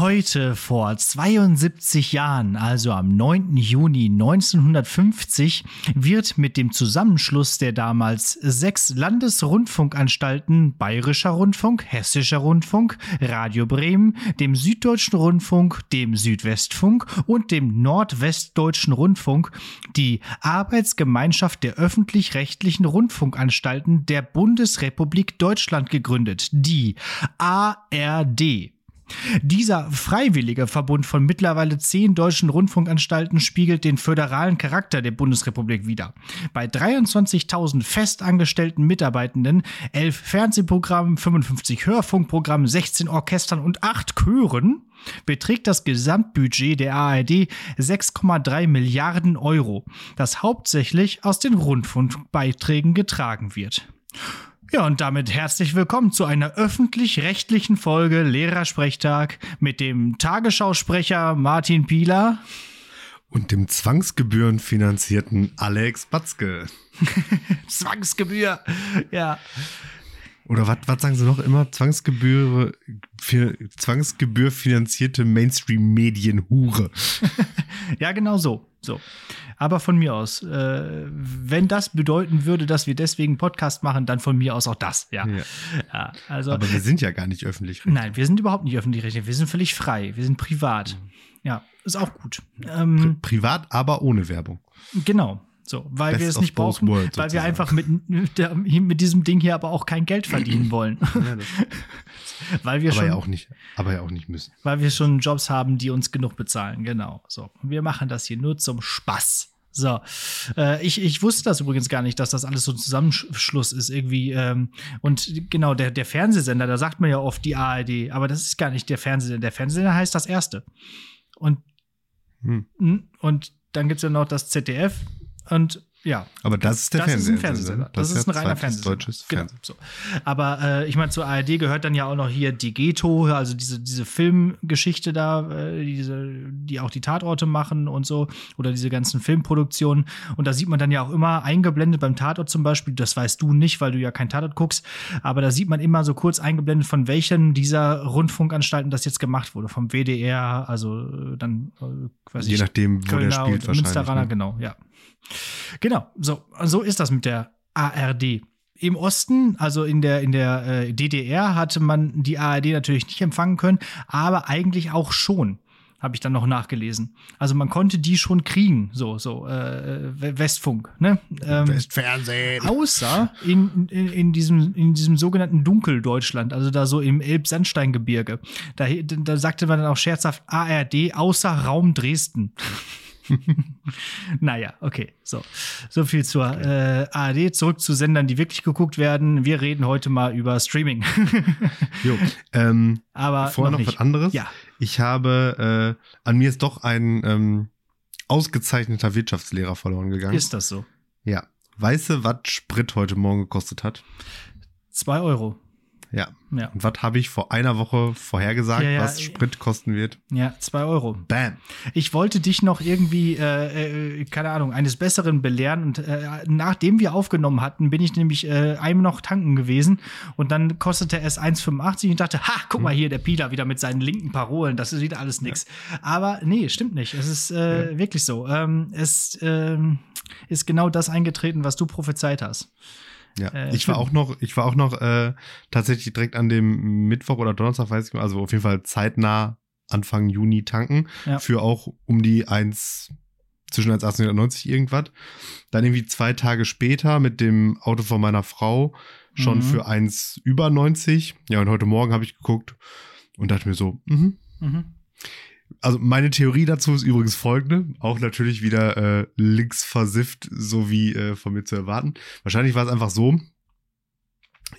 Heute vor 72 Jahren, also am 9. Juni 1950, wird mit dem Zusammenschluss der damals sechs Landesrundfunkanstalten Bayerischer Rundfunk, Hessischer Rundfunk, Radio Bremen, dem Süddeutschen Rundfunk, dem Südwestfunk und dem Nordwestdeutschen Rundfunk die Arbeitsgemeinschaft der öffentlich-rechtlichen Rundfunkanstalten der Bundesrepublik Deutschland gegründet, die ARD. Dieser freiwillige Verbund von mittlerweile zehn deutschen Rundfunkanstalten spiegelt den föderalen Charakter der Bundesrepublik wider. Bei 23.000 festangestellten Mitarbeitenden, elf Fernsehprogrammen, 55 Hörfunkprogrammen, 16 Orchestern und acht Chören beträgt das Gesamtbudget der ARD 6,3 Milliarden Euro, das hauptsächlich aus den Rundfunkbeiträgen getragen wird. Ja, und damit herzlich willkommen zu einer öffentlich-rechtlichen Folge Lehrersprechtag mit dem Tagesschausprecher Martin Pieler und dem zwangsgebührenfinanzierten Alex Batzke. Zwangsgebühr, ja. Oder was, sagen sie noch immer? Zwangsgebühr, für, Zwangsgebühr finanzierte Mainstream-Medien-Hure. ja, genau so. So. Aber von mir aus, äh, wenn das bedeuten würde, dass wir deswegen Podcast machen, dann von mir aus auch das, ja. ja. ja also, Aber wir sind ja gar nicht öffentlich. -rechtlich. Nein, wir sind überhaupt nicht öffentlich-rechtlich. Wir sind völlig frei. Wir sind privat. Mhm. Ja, ist auch gut. Ähm, Pri privat, aber ohne Werbung. Genau. So, weil Best wir es nicht brauchen, world, weil wir einfach mit, mit diesem Ding hier aber auch kein Geld verdienen wollen. Ja, weil wir aber schon, ja auch nicht, aber ja auch nicht müssen. Weil wir schon Jobs haben, die uns genug bezahlen, genau. So, wir machen das hier nur zum Spaß. So, äh, ich, ich wusste das übrigens gar nicht, dass das alles so ein Zusammenschluss ist irgendwie. Ähm, und genau, der, der Fernsehsender, da sagt man ja oft die ARD, aber das ist gar nicht der Fernsehsender. Der Fernsehsender heißt das Erste. Und, hm. und dann gibt es ja noch das ZDF, und ja. Aber das ist der das Fernsehsender. Ist ein Fernsehsender. Das, das, ist ein reiner Fernsehsender. Deutsches genau, so. Aber äh, ich meine, zur ARD gehört dann ja auch noch hier die Ghetto, also diese, diese Filmgeschichte da, äh, diese, die auch die Tatorte machen und so, oder diese ganzen Filmproduktionen. Und da sieht man dann ja auch immer eingeblendet beim Tatort zum Beispiel, das weißt du nicht, weil du ja kein Tatort guckst, aber da sieht man immer so kurz eingeblendet, von welchen dieser Rundfunkanstalten das jetzt gemacht wurde. Vom WDR, also äh, dann, äh, weiß Je ich, nachdem, wo Kölner der spielt wahrscheinlich. Münsteraner, ne? genau, ja. Genau, so, so ist das mit der ARD. Im Osten, also in der, in der äh, DDR, hatte man die ARD natürlich nicht empfangen können, aber eigentlich auch schon habe ich dann noch nachgelesen. Also man konnte die schon kriegen, so so äh, Westfunk, ne? Ähm, Westfernsehen. Außer in, in, in, diesem in diesem sogenannten Dunkeldeutschland, also da so im Elbsandsteingebirge. Da, da sagte man dann auch scherzhaft ARD außer Raum Dresden. naja, okay. So, so viel zur äh, ARD. Zurück zu Sendern, die wirklich geguckt werden. Wir reden heute mal über Streaming. jo, ähm, Aber vorher noch, noch was anderes. Ja. Ich habe, äh, an mir ist doch ein ähm, ausgezeichneter Wirtschaftslehrer verloren gegangen. Ist das so? Ja. Weißt du, was Sprit heute Morgen gekostet hat? Zwei Euro. Ja. ja. Und was habe ich vor einer Woche vorhergesagt, ja, ja. was Sprit kosten wird? Ja, zwei Euro. Bam. Ich wollte dich noch irgendwie, äh, äh, keine Ahnung, eines Besseren belehren. Und äh, nachdem wir aufgenommen hatten, bin ich nämlich äh, einmal noch tanken gewesen. Und dann kostete es 1,85 und dachte, ha, guck mal hm. hier, der Pieler wieder mit seinen linken Parolen. Das ist wieder alles nix. Aber nee, stimmt nicht. Es ist äh, wirklich so. Ähm, es ähm, ist genau das eingetreten, was du prophezeit hast. Ja, äh, ich war auch noch, ich war auch noch äh, tatsächlich direkt an dem Mittwoch oder Donnerstag, weiß ich mal, also auf jeden Fall zeitnah Anfang Juni tanken ja. für auch um die 1 zwischen 1,80 und 90 irgendwas. Dann irgendwie zwei Tage später mit dem Auto von meiner Frau schon mhm. für 1 über 90. Ja, und heute Morgen habe ich geguckt und dachte mir so, mhm. Mhm. Also meine Theorie dazu ist übrigens folgende, auch natürlich wieder äh, links versifft, so wie äh, von mir zu erwarten. Wahrscheinlich war es einfach so,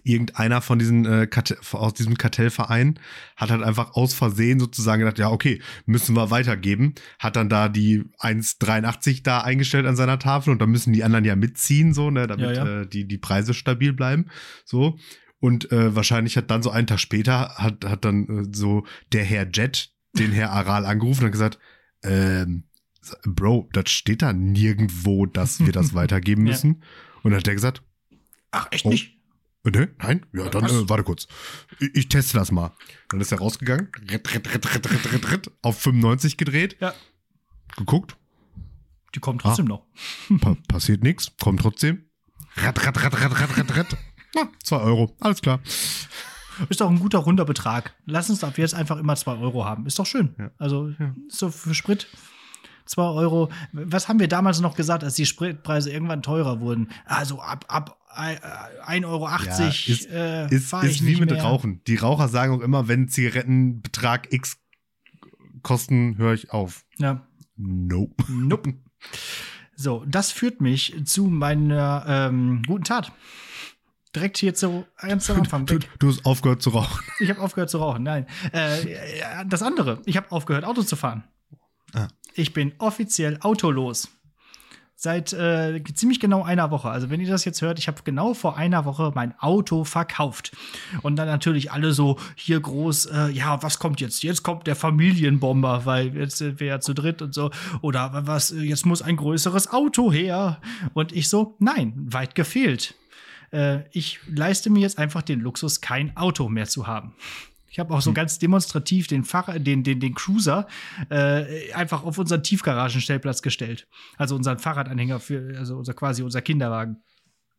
irgendeiner von diesen äh, aus diesem Kartellverein hat halt einfach aus Versehen sozusagen gedacht, ja, okay, müssen wir weitergeben, hat dann da die 1,83 da eingestellt an seiner Tafel und dann müssen die anderen ja mitziehen, so, ne, damit ja, ja. Äh, die, die Preise stabil bleiben. So. Und äh, wahrscheinlich hat dann so einen Tag später hat, hat dann äh, so der Herr Jet, den Herr Aral angerufen und gesagt, ähm, Bro, das steht da nirgendwo, dass wir das weitergeben müssen. Ja. Und dann hat der gesagt, ach, echt oh, nicht? Äh, ne? Nein? Ja, dann äh, warte kurz. Ich, ich, teste das mal. Dann ist er rausgegangen, ritt, ritt, ritt, ritt, ritt, ritt, ritt, auf 95 gedreht. Ja. Geguckt. Die kommen trotzdem ah, noch. Pa passiert nichts, kommt trotzdem. Rat, rat, rat, rat, rat, rat, rat. Ja, 2 Euro. Alles klar. Ist doch ein guter runder Betrag. Lass uns ab jetzt einfach immer 2 Euro haben. Ist doch schön. Ja. Also, so für Sprit 2 Euro. Was haben wir damals noch gesagt, als die Spritpreise irgendwann teurer wurden? Also ab, ab 1,80 Euro ja, ist, äh, ist, ist wie mit mehr. Rauchen. Die Raucher sagen auch immer, wenn Zigarettenbetrag X kosten, höre ich auf. Ja. Nope. Nope. So, das führt mich zu meiner ähm, guten Tat. Direkt hier zu ganz am Anfang. Du, du, hast aufgehört zu rauchen. Ich habe aufgehört zu rauchen, nein. Äh, das andere, ich habe aufgehört, Auto zu fahren. Ah. Ich bin offiziell autolos. Seit äh, ziemlich genau einer Woche. Also, wenn ihr das jetzt hört, ich habe genau vor einer Woche mein Auto verkauft. Und dann natürlich alle so hier groß, äh, ja, was kommt jetzt? Jetzt kommt der Familienbomber, weil jetzt sind wir ja zu dritt und so. Oder was, jetzt muss ein größeres Auto her. Und ich so, nein, weit gefehlt. Äh, ich leiste mir jetzt einfach den Luxus, kein Auto mehr zu haben. Ich habe auch so hm. ganz demonstrativ den Fach, den, den, den Cruiser äh, einfach auf unseren Tiefgaragenstellplatz gestellt. Also unseren Fahrradanhänger für, also unser quasi unser Kinderwagen.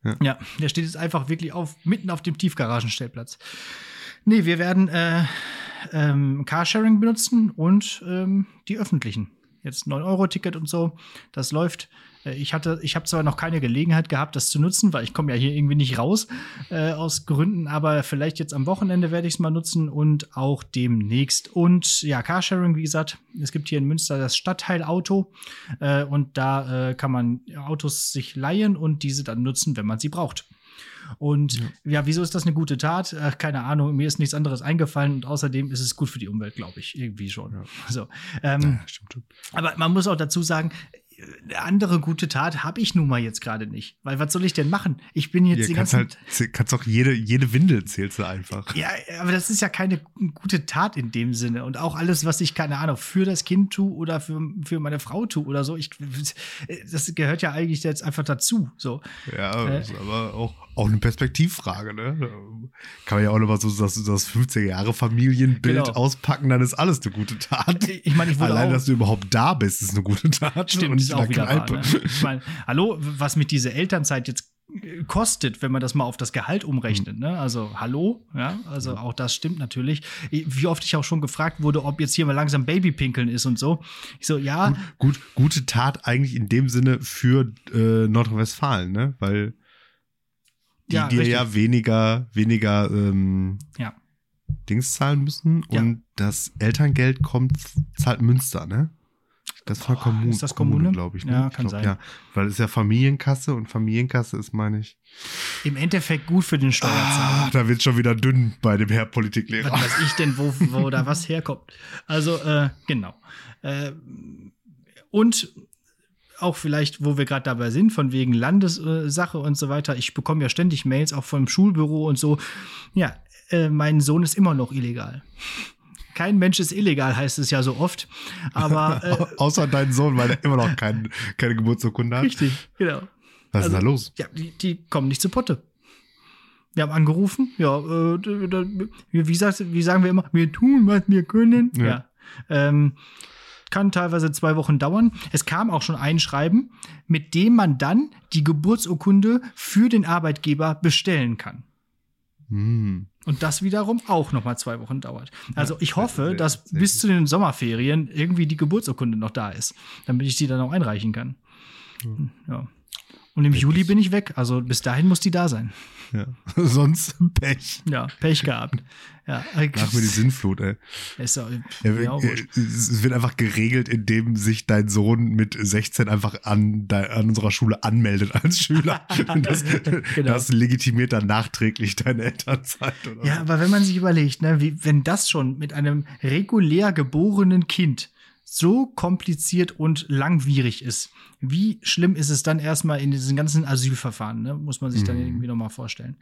Ja. ja, der steht jetzt einfach wirklich auf, mitten auf dem Tiefgaragenstellplatz. Nee, wir werden äh, ähm, Carsharing benutzen und ähm, die öffentlichen. Jetzt 9-Euro-Ticket und so. Das läuft. Äh, ich hatte, ich habe zwar noch keine Gelegenheit gehabt, das zu nutzen, weil ich komme ja hier irgendwie nicht raus äh, aus Gründen, aber vielleicht jetzt am Wochenende werde ich es mal nutzen und auch demnächst. Und ja, Carsharing, wie gesagt, es gibt hier in Münster das Stadtteilauto äh, und da äh, kann man Autos sich leihen und diese dann nutzen, wenn man sie braucht. Und ja. ja. wieso ist das eine gute Tat? Ach, keine Ahnung, mir ist nichts anderes eingefallen und außerdem ist es gut für die Umwelt, glaube ich, irgendwie schon. Ja. So, ähm, ja, stimmt. Aber man muss auch dazu sagen, eine andere gute Tat habe ich nun mal jetzt gerade nicht. Weil was soll ich denn machen? Ich bin jetzt ja, die ganze halt, kannst auch jede, jede Windel zählst du einfach. Ja, aber das ist ja keine gute Tat in dem Sinne. Und auch alles, was ich, keine Ahnung, für das Kind tue oder für, für meine Frau tue oder so, ich, das gehört ja eigentlich jetzt einfach dazu. So. Ja, äh, aber auch, auch eine Perspektivfrage, ne? Kann man ja auch nochmal so das, das 15 Jahre Familienbild genau. auspacken, dann ist alles eine gute Tat. Ich meine, ich Allein, dass du überhaupt da bist, ist eine gute Tat. Stimmt, ist auch wieder wahr, ne? Ich meine, hallo, was mich diese Elternzeit jetzt äh, kostet, wenn man das mal auf das Gehalt umrechnet. Ne? Also hallo, ja, also auch das stimmt natürlich. Wie oft ich auch schon gefragt wurde, ob jetzt hier mal langsam Babypinkeln ist und so. Ich so, ja. Gut, gut gute Tat eigentlich in dem Sinne für äh, Nordrhein-Westfalen, ne? Weil die ja, dir richtig. ja weniger, weniger ähm, ja. Dings zahlen müssen und ja. das Elterngeld kommt, zahlt Münster, ne? Das war Kommune, ist das Kommune, Kommune glaube ich. Ne? Ja, kann glaub, sein. Ja, weil es ist ja Familienkasse und Familienkasse ist, meine ich. Im Endeffekt gut für den Steuerzahler. Ah, da wird schon wieder dünn bei dem Herr Politiklehrer. Was weiß ich denn, wo, wo da was herkommt. Also, äh, genau. Äh, und auch vielleicht, wo wir gerade dabei sind, von wegen Landessache und so weiter. Ich bekomme ja ständig Mails auch vom Schulbüro und so. Ja, äh, mein Sohn ist immer noch illegal. Kein Mensch ist illegal, heißt es ja so oft. Aber äh, außer dein Sohn, weil er immer noch kein, keine Geburtsurkunde hat. Richtig, genau. Was also, ist da los? Ja, die, die, kommen nicht zu Potte. Wir haben angerufen, ja, äh, wie, sagt, wie sagen wir immer, wir tun, was wir können. Ja. ja. Ähm, kann teilweise zwei Wochen dauern. Es kam auch schon ein Schreiben, mit dem man dann die Geburtsurkunde für den Arbeitgeber bestellen kann. Hm. Und das wiederum auch noch mal zwei Wochen dauert. Also ich hoffe, dass bis zu den Sommerferien irgendwie die Geburtsurkunde noch da ist, damit ich die dann auch einreichen kann. Ja. Und im Juli bin ich weg. Also bis dahin muss die da sein. Ja. Sonst Pech. Ja, Pech gehabt. Ja. Nach mir die Sinnflut, ey. Ist auch, ja, ja, es wird einfach geregelt, indem sich dein Sohn mit 16 einfach an, an unserer Schule anmeldet als Schüler. das, genau. das legitimiert dann nachträglich deine Elternzeit. Oder? Ja, aber wenn man sich überlegt, ne, wie, wenn das schon mit einem regulär geborenen Kind so kompliziert und langwierig ist, wie schlimm ist es dann erstmal in diesen ganzen Asylverfahren, ne? muss man sich dann mhm. irgendwie nochmal vorstellen.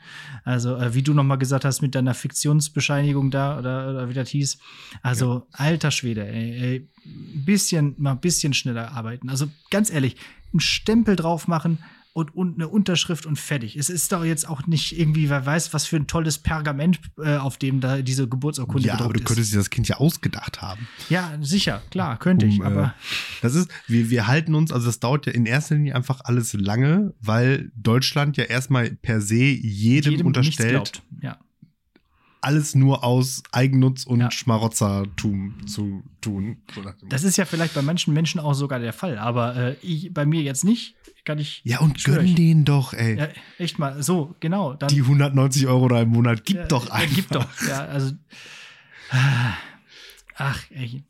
Also, äh, wie du nochmal gesagt hast mit deiner Fiktionsbescheinigung da oder, oder wie das hieß. Also, ja. alter Schwede, ey, ey, bisschen, mal ein bisschen schneller arbeiten. Also, ganz ehrlich, einen Stempel drauf machen, und, und eine Unterschrift und fertig. Es ist doch jetzt auch nicht irgendwie, wer weiß, was für ein tolles Pergament, äh, auf dem da diese Geburtsurkunde ja, aber du könntest dir das Kind ja ausgedacht haben. Ja, sicher, klar, könnte um, ich, aber. Äh, das ist, wir, wir halten uns, also das dauert ja in erster Linie einfach alles lange, weil Deutschland ja erstmal per se jedem, jedem unterstellt. Ja alles nur aus Eigennutz und ja. Schmarotzertum zu tun. das ist ja vielleicht bei manchen Menschen auch sogar der Fall, aber äh, ich, bei mir jetzt nicht. Kann ich. Ja, und gönn denen doch, ey. Ja, echt mal, so, genau. Dann, Die 190 Euro da im Monat, gib ja, doch einfach. gib doch, ja, also. Ach, ey.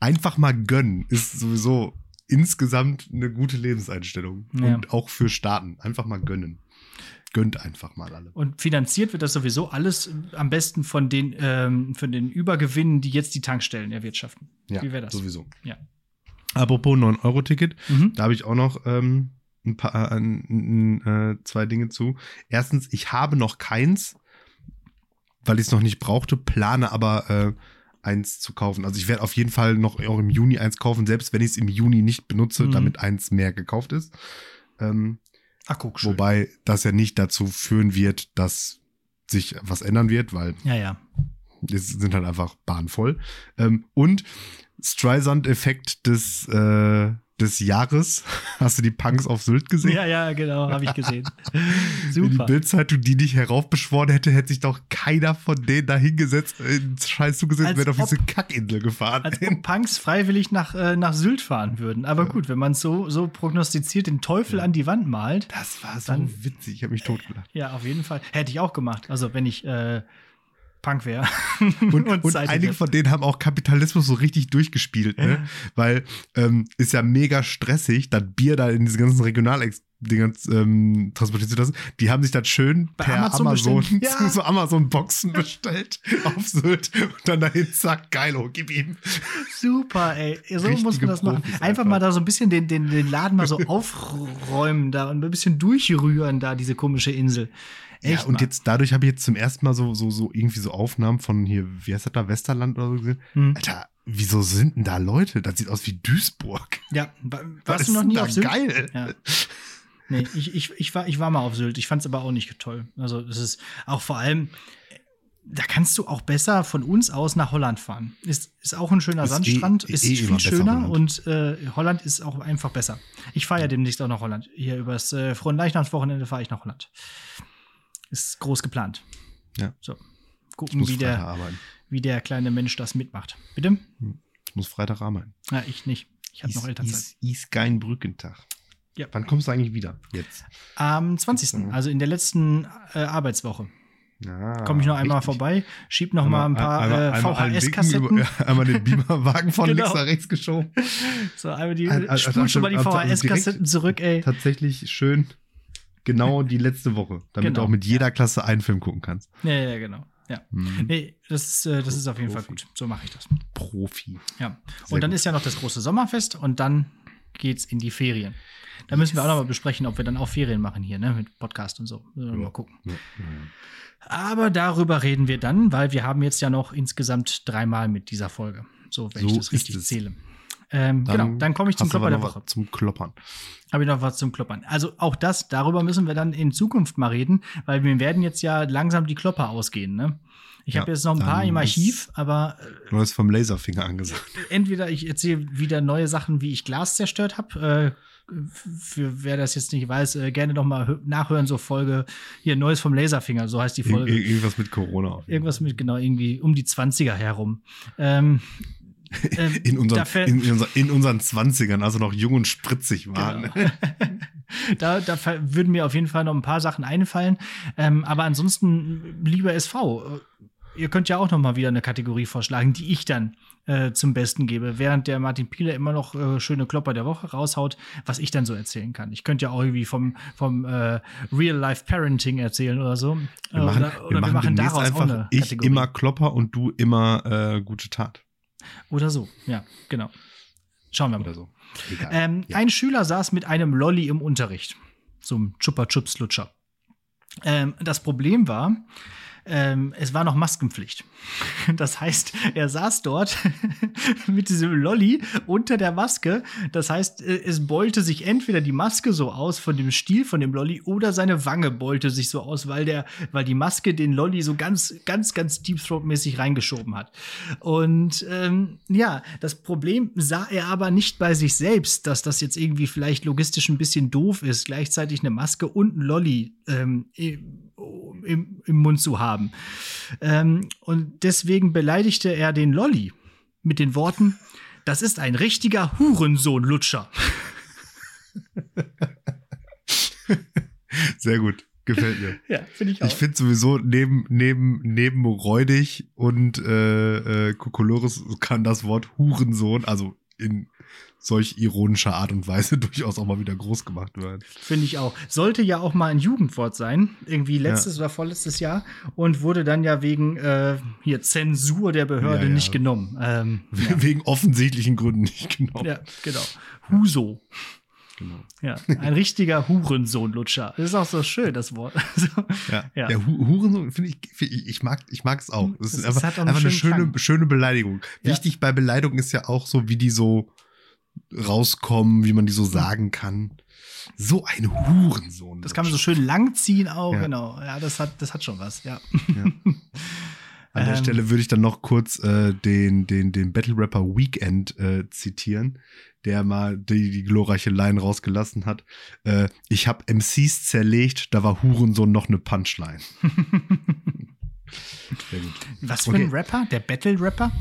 Einfach mal gönnen ist sowieso insgesamt eine gute Lebenseinstellung. Und auch für Staaten. Einfach mal gönnen gönnt einfach mal alle. Und finanziert wird das sowieso alles am besten von den, ähm, von den Übergewinnen, die jetzt die Tankstellen erwirtschaften. Ja, Wie wäre das? Sowieso. Ja. Apropos 9-Euro-Ticket, mhm. da habe ich auch noch ähm, ein paar, äh, zwei Dinge zu. Erstens, ich habe noch keins, weil ich es noch nicht brauchte, plane aber äh, eins zu kaufen. Also ich werde auf jeden Fall noch auch im Juni eins kaufen, selbst wenn ich es im Juni nicht benutze, mhm. damit eins mehr gekauft ist. Ähm, Ach, guck. Wobei das ja nicht dazu führen wird, dass sich was ändern wird, weil ja, ja. es sind halt einfach bahnvoll. Ähm, und Streisand-Effekt des äh, des Jahres. Hast du die Punks auf Sylt gesehen? Ja, ja, genau, habe ich gesehen. Super. Wenn die Bildzeitung die nicht heraufbeschworen hätte, hätte sich doch keiner von denen da hingesetzt, ins Scheiß zugesetzt, wäre auf diese Kackinsel gefahren. Als ob Punks freiwillig nach, äh, nach Sylt fahren würden. Aber ja. gut, wenn man es so, so prognostiziert, den Teufel ja. an die Wand malt. Das war so dann, witzig, ich habe mich totgelacht. Ja, auf jeden Fall. Hätte ich auch gemacht. Also, wenn ich äh, Punk wäre. Und, und, und einige von denen haben auch Kapitalismus so richtig durchgespielt, ne? Weil ähm, ist ja mega stressig, das Bier da in diese ganzen Regionalex Dinger ähm, transportiert zu lassen. Die haben sich das schön Bei per Amazon, Amazon ja. so Amazon-Boxen bestellt auf Sylt und dann dahin, zack, geil, oh, gib ihm. Super, ey. So Richtige muss man das machen. Einfach, einfach, mal da so ein bisschen den, den, den Laden mal so aufräumen da und ein bisschen durchrühren da, diese komische Insel. Echt, ja, und mal. jetzt dadurch habe ich jetzt zum ersten Mal so, so, so irgendwie so Aufnahmen von hier, wie heißt das da, Westerland oder so gesehen. Hm. Alter, wieso sind denn da Leute? Das sieht aus wie Duisburg. Ja, warst du noch nie auf Sylt? Geil. Ja. Nee, ich, ich, ich, war, ich war mal auf Sylt. Ich fand es aber auch nicht toll. Also, es ist auch vor allem, da kannst du auch besser von uns aus nach Holland fahren. Ist, ist auch ein schöner ist eh- Sandstrand, eh, ist eh viel schöner und äh, Holland ist auch einfach besser. Ich fahre ja demnächst auch nach Holland. Hier übers äh, Frohen-Leichnamswochenende fahre ich nach Holland. Ist groß geplant. Ja. So. Gucken, wie der, wie der kleine Mensch das mitmacht. Bitte? Hm. Ich muss Freitag arbeiten. Ja, ich nicht. Ich habe noch Elternzeit. Ist, ist kein Brückentag. Ja. Wann kommst du eigentlich wieder? Jetzt? Am 20. Also in der letzten äh, Arbeitswoche. Ah, Komme ich noch einmal richtig. vorbei, schieb noch einmal, mal ein paar äh, VHS-Kassetten. Einmal den Beamerwagen von genau. links nach rechts geschoben. So, einmal die, also, spul schon mal die VHS-Kassetten zurück, ey. Tatsächlich schön genau die letzte Woche, damit genau. du auch mit jeder Klasse einen Film gucken kannst. Ja, ja, genau. Ja. Hm. Nee, das ist, äh, das ist auf jeden Profi. Fall gut. So mache ich das. Profi. Ja. Sehr und dann gut. ist ja noch das große Sommerfest und dann geht's in die Ferien. Da müssen wir auch noch mal besprechen, ob wir dann auch Ferien machen hier, ne, mit Podcast und so. Ja. Mal gucken. Ja. Aber darüber reden wir dann, weil wir haben jetzt ja noch insgesamt dreimal mit dieser Folge. So, wenn so ich das richtig zähle. Ähm, dann genau, dann komme ich zum Klopper der Woche. Zum Kloppern. Habe ich noch was zum Kloppern. Also auch das, darüber müssen wir dann in Zukunft mal reden, weil wir werden jetzt ja langsam die Klopper ausgehen, ne? Ich ja, habe jetzt noch ein paar im Archiv, aber. Du hast vom Laserfinger angesagt. Entweder ich erzähle wieder neue Sachen, wie ich Glas zerstört habe. Äh, für wer das jetzt nicht weiß, äh, gerne noch mal nachhören, so Folge hier Neues vom Laserfinger, so heißt die Folge. Ir irgendwas mit Corona. Irgendwas mit, genau, irgendwie um die 20er herum. Ähm, ähm, in, unseren, in, in, unser, in, unseren 20ern, also noch jung und spritzig waren. Genau. da, da würden mir auf jeden Fall noch ein paar Sachen einfallen. Ähm, aber ansonsten, lieber SV, ihr könnt ja auch noch mal wieder eine Kategorie vorschlagen, die ich dann äh, zum Besten gebe, während der Martin Pieler immer noch äh, schöne Klopper der Woche raushaut, was ich dann so erzählen kann. Ich könnte ja auch irgendwie vom, vom äh, Real-Life-Parenting erzählen oder so. Wir machen, oder, oder wir machen, wir machen daraus einfach ich Kategorie. immer Klopper und du immer äh, gute Tat. Oder so, ja, genau. Schauen wir mal. Oder so. Ähm, ja. Ein Schüler saß mit einem Lolly im Unterricht. So ein Chupa Chups Lutscher. Ähm, das Problem war, ähm, es war noch Maskenpflicht. Das heißt, er saß dort mit diesem Lolly unter der Maske. Das heißt, äh, es beulte sich entweder die Maske so aus von dem Stiel von dem Lolly oder seine Wange beulte sich so aus, weil der, weil die Maske den Lolly so ganz, ganz, ganz Deep Throat-mäßig reingeschoben hat. Und ähm, ja, das Problem sah er aber nicht bei sich selbst, dass das jetzt irgendwie vielleicht logistisch ein bisschen doof ist, gleichzeitig eine Maske und ein Lolly ähm, im, im Mund zu haben. Ähm, und deswegen beleidigte er den Lolly mit den Worten, das ist ein richtiger Hurensohn-Lutscher. Sehr gut. Gefällt mir. ja, finde ich auch. Ich finde sowieso, neben, neben, neben Räudig und äh, äh, Kokolores kann das Wort Hurensohn, also in solch ironischer Art und Weise durchaus auch mal wieder groß gemacht werden. Finde ich auch. Sollte ja auch mal ein Jugendwort sein, irgendwie letztes ja. oder vorletztes Jahr und wurde dann ja wegen äh, hier Zensur der Behörde ja, ja. nicht genommen. Ähm, wegen offensichtlichen Gründen nicht genommen. Ja, genau. Huso. Genau. Ja, ein richtiger Hurensohn-Lutscher. Das ist auch so schön, das Wort. ja. ja. Der Hurensohn, finde ich, ich, ich mag, ich mag es auch. Das, ist einfach, einfach eine schöne, schöne Beleidigung. Wichtig bei Beleidigung ist ja auch so, wie die so rauskommen, wie man die so sagen kann. So ein Hurensohn. Das kann man so schön langziehen auch, ja. genau. Ja, das hat, das hat schon was, ja. ja. An der ähm, Stelle würde ich dann noch kurz äh, den, den, den Battle Rapper Weekend äh, zitieren, der mal die, die glorreiche Line rausgelassen hat. Äh, ich habe MCs zerlegt, da war Hurensohn noch eine Punchline. Sehr gut. Was für okay. ein Rapper? Der Battle Rapper?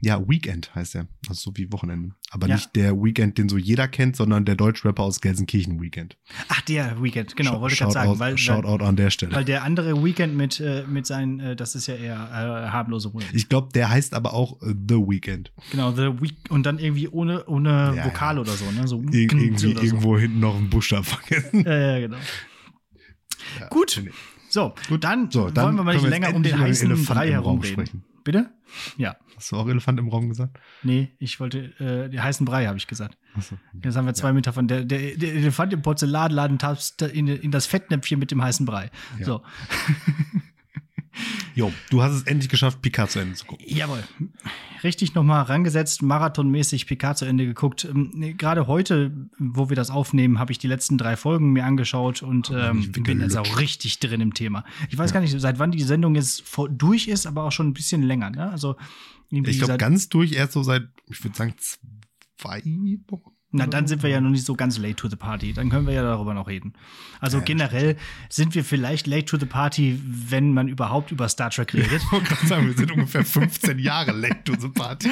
Ja, Weekend heißt er. Also so wie Wochenende. Aber ja. nicht der Weekend, den so jeder kennt, sondern der Deutschrapper aus Gelsenkirchen Weekend. Ach, der Weekend, genau, Sh wollte ich gerade sagen. Weil, Shoutout an der Stelle. Weil der andere Weekend mit, äh, mit seinen, äh, das ist ja eher äh, harmlose Musik. Ich glaube, der heißt aber auch äh, The Weekend. Genau, The Week und dann irgendwie ohne, ohne ja, Vokal ja. oder so, ne? So Ir irgendwie so. irgendwo hinten noch einen Buchstaben vergessen. Ja, ja, genau. Gut. So, Gut, dann, so, dann wollen wir mal nicht länger um den heißen Brei herum reden. Bitte? Ja. Hast du auch Elefant im Raum gesagt? Nee, ich wollte, äh, den heißen Brei habe ich gesagt. Achso. Jetzt haben wir zwei ja. Meter von der, der, der Elefant im Porzellanladen tapst in, in das Fettnäpfchen mit dem heißen Brei. Ja. So. Jo, du hast es endlich geschafft, Picard zu Ende zu gucken. Jawohl. Richtig nochmal rangesetzt, marathonmäßig Picard zu Ende geguckt. Ähm, Gerade heute, wo wir das aufnehmen, habe ich die letzten drei Folgen mir angeschaut und ähm, bin jetzt auch richtig drin im Thema. Ich weiß ja. gar nicht, seit wann die Sendung jetzt vor, durch ist, aber auch schon ein bisschen länger. Ne? Also, ich glaube, ganz durch erst so seit, ich würde sagen, zwei Wochen. Na, dann sind wir ja noch nicht so ganz late to the party. Dann können wir ja darüber noch reden. Also ja, generell sind wir vielleicht late to the party, wenn man überhaupt über Star Trek redet. Ich wollte gerade sagen, wir sind ungefähr 15 Jahre late to the party.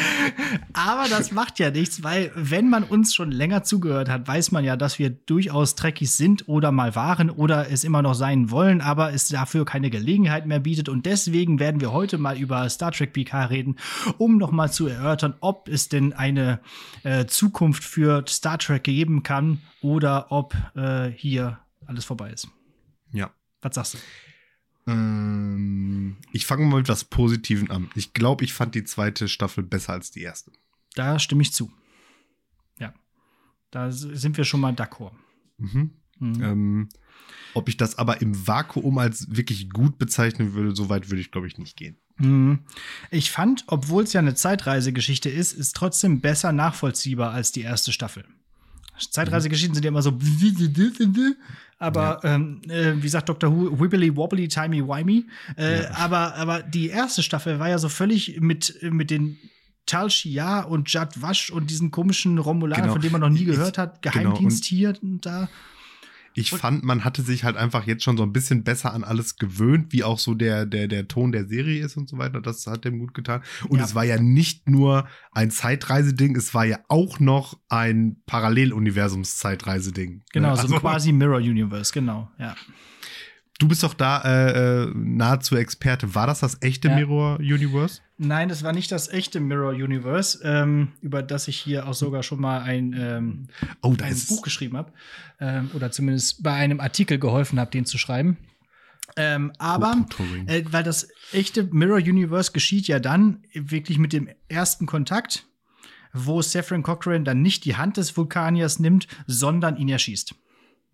Aber das macht ja nichts, weil wenn man uns schon länger zugehört hat, weiß man ja, dass wir durchaus Trekkies sind oder mal waren oder es immer noch sein wollen, aber es dafür keine Gelegenheit mehr bietet. Und deswegen werden wir heute mal über Star Trek PK reden, um noch mal zu erörtern, ob es denn eine äh, Zukunft für Star Trek geben kann oder ob äh, hier alles vorbei ist. Ja. Was sagst du? Ähm, ich fange mal mit was Positiven an. Ich glaube, ich fand die zweite Staffel besser als die erste. Da stimme ich zu. Ja. Da sind wir schon mal d'accord. Mhm. Mhm. Ähm, ob ich das aber im Vakuum als wirklich gut bezeichnen würde, so weit würde ich, glaube ich, nicht gehen. Mhm. Ich fand, obwohl es ja eine Zeitreisegeschichte ist, ist trotzdem besser nachvollziehbar als die erste Staffel. Zeitreisegeschichten sind ja immer so, aber ja. ähm, äh, wie sagt Dr. Who, wibbly wobbly, timey wimey. Äh, ja. aber, aber die erste Staffel war ja so völlig mit, mit den Tal Shia und Jad Wasch und diesen komischen Romulaner, genau. von dem man noch nie gehört hat, genau. Geheimdienst genau. hier und da. Ich und fand, man hatte sich halt einfach jetzt schon so ein bisschen besser an alles gewöhnt, wie auch so der, der, der Ton der Serie ist und so weiter. Das hat dem gut getan. Und ja. es war ja nicht nur ein Zeitreiseding, es war ja auch noch ein Paralleluniversums-Zeitreiseding. Genau, also, so quasi Mirror Universe, genau, ja. Du bist doch da äh, äh, nahezu Experte. War das das echte ja. Mirror Universe? Nein, das war nicht das echte Mirror Universe, ähm, über das ich hier auch sogar schon mal ein, ähm, oh, ein Buch geschrieben habe. Ähm, oder zumindest bei einem Artikel geholfen habe, den zu schreiben. Ähm, aber, äh, weil das echte Mirror Universe geschieht ja dann wirklich mit dem ersten Kontakt, wo Saffron Cochrane dann nicht die Hand des Vulkaniers nimmt, sondern ihn erschießt.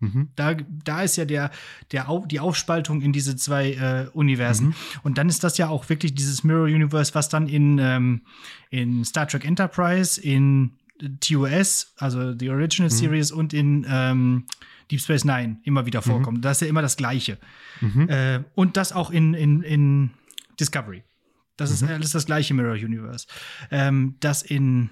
Mhm. Da, da ist ja der, der Au die Aufspaltung in diese zwei äh, Universen. Mhm. Und dann ist das ja auch wirklich dieses Mirror Universe, was dann in, ähm, in Star Trek Enterprise, in TOS, also die Original mhm. Series und in ähm, Deep Space Nine immer wieder mhm. vorkommt. Mhm. Das ist ja immer das Gleiche. Mhm. Äh, und das auch in, in, in Discovery. Das ist alles das gleiche Mirror Universe. Ähm, das in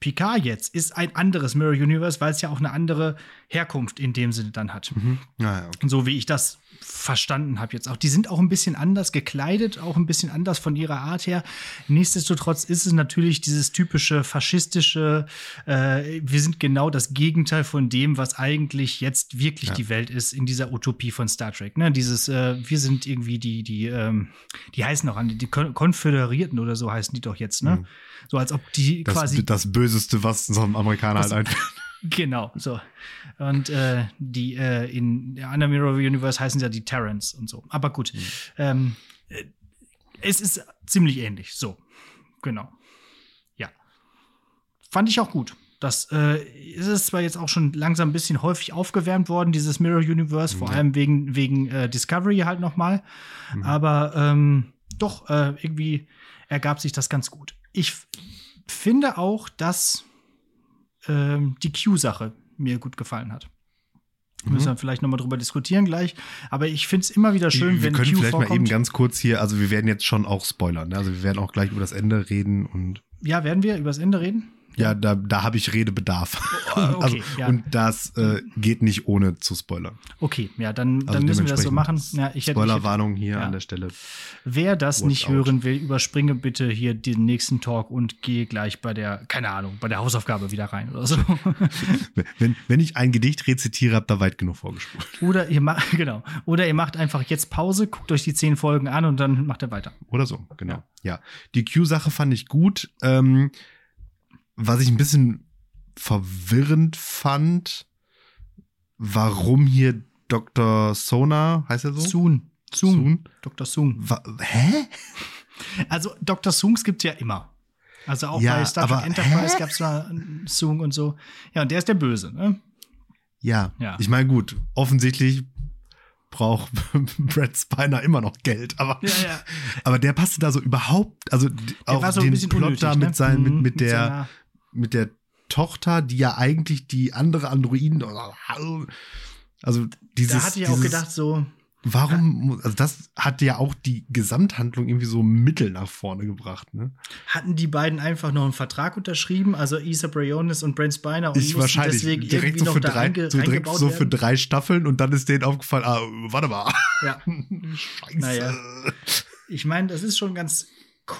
Picard jetzt ist ein anderes Mirror Universe, weil es ja auch eine andere Herkunft in dem Sinne dann hat. Mhm. Ja, okay. So wie ich das verstanden habe jetzt auch. Die sind auch ein bisschen anders gekleidet, auch ein bisschen anders von ihrer Art her. Nichtsdestotrotz ist es natürlich dieses typische faschistische, äh, wir sind genau das Gegenteil von dem, was eigentlich jetzt wirklich ja. die Welt ist in dieser Utopie von Star Trek. Ne? Dieses, äh, wir sind irgendwie die, die, ähm, die heißen auch an, die Konföderierten oder so heißen die doch jetzt, ne? Mhm. So als ob die das, quasi. Das Böseste, was so ein Amerikaner halt einfällt. Genau, so. Und äh, die äh, in der anderen Mirror Universe heißen sie ja die Terrans und so. Aber gut. Mhm. Ähm, äh, es ist ziemlich ähnlich. So. Genau. Ja. Fand ich auch gut. Das äh, ist es zwar jetzt auch schon langsam ein bisschen häufig aufgewärmt worden, dieses Mirror Universe, vor allem wegen, wegen äh, Discovery halt nochmal. Mhm. Aber ähm, doch, äh, irgendwie ergab sich das ganz gut. Ich finde auch, dass ähm, die Q-Sache mir gut gefallen hat. Mhm. Müssen wir vielleicht nochmal drüber diskutieren gleich. Aber ich finde es immer wieder schön, wir wenn können Q vielleicht vorkommt. mal eben ganz kurz hier, also wir werden jetzt schon auch spoilern. Ne? Also wir werden auch gleich über das Ende reden und. Ja, werden wir über das Ende reden? Ja, da, da habe ich Redebedarf. Oh, okay, also, ja. Und das äh, geht nicht ohne zu spoilern. Okay, ja, dann, dann also müssen wir das so machen. Ja, Spoilerwarnung hier ja. an der Stelle. Wer das Watch nicht out. hören will, überspringe bitte hier den nächsten Talk und gehe gleich bei der, keine Ahnung, bei der Hausaufgabe wieder rein oder so. wenn, wenn ich ein Gedicht rezitiere, habt ihr weit genug vorgespult. Oder ihr macht, genau. Oder ihr macht einfach jetzt Pause, guckt euch die zehn Folgen an und dann macht ihr weiter. Oder so, genau. Ja, ja. die Q-Sache fand ich gut. Ähm, was ich ein bisschen verwirrend fand, warum hier Dr. Sona, heißt er so? Soon. Soon. Soon. Dr. Soon. Wa hä? Also Dr. Soons gibt es ja immer. Also auch ja, bei Star Trek Enterprise gab es mal Soong und so. Ja, und der ist der Böse, ne? Ja. ja. Ich meine, gut, offensichtlich braucht Brad Spiner immer noch Geld, aber, ja, ja. aber der passte da so überhaupt, also der auch so den Plot unnötig, da mit, ne? sein, mit, mit, der, mit der Tochter, die ja eigentlich die andere Androiden. Also dieses. Da hatte ich auch gedacht, so. Warum, also das hat ja auch die Gesamthandlung irgendwie so Mittel nach vorne gebracht, ne? Hatten die beiden einfach noch einen Vertrag unterschrieben, also Isa Briones und Brent Spiner und ich wahrscheinlich deswegen direkt so für drei, so direkt so für drei Staffeln und dann ist denen aufgefallen, ah, warte mal. Ja. Scheiße. Naja. Ich meine, das ist schon ganz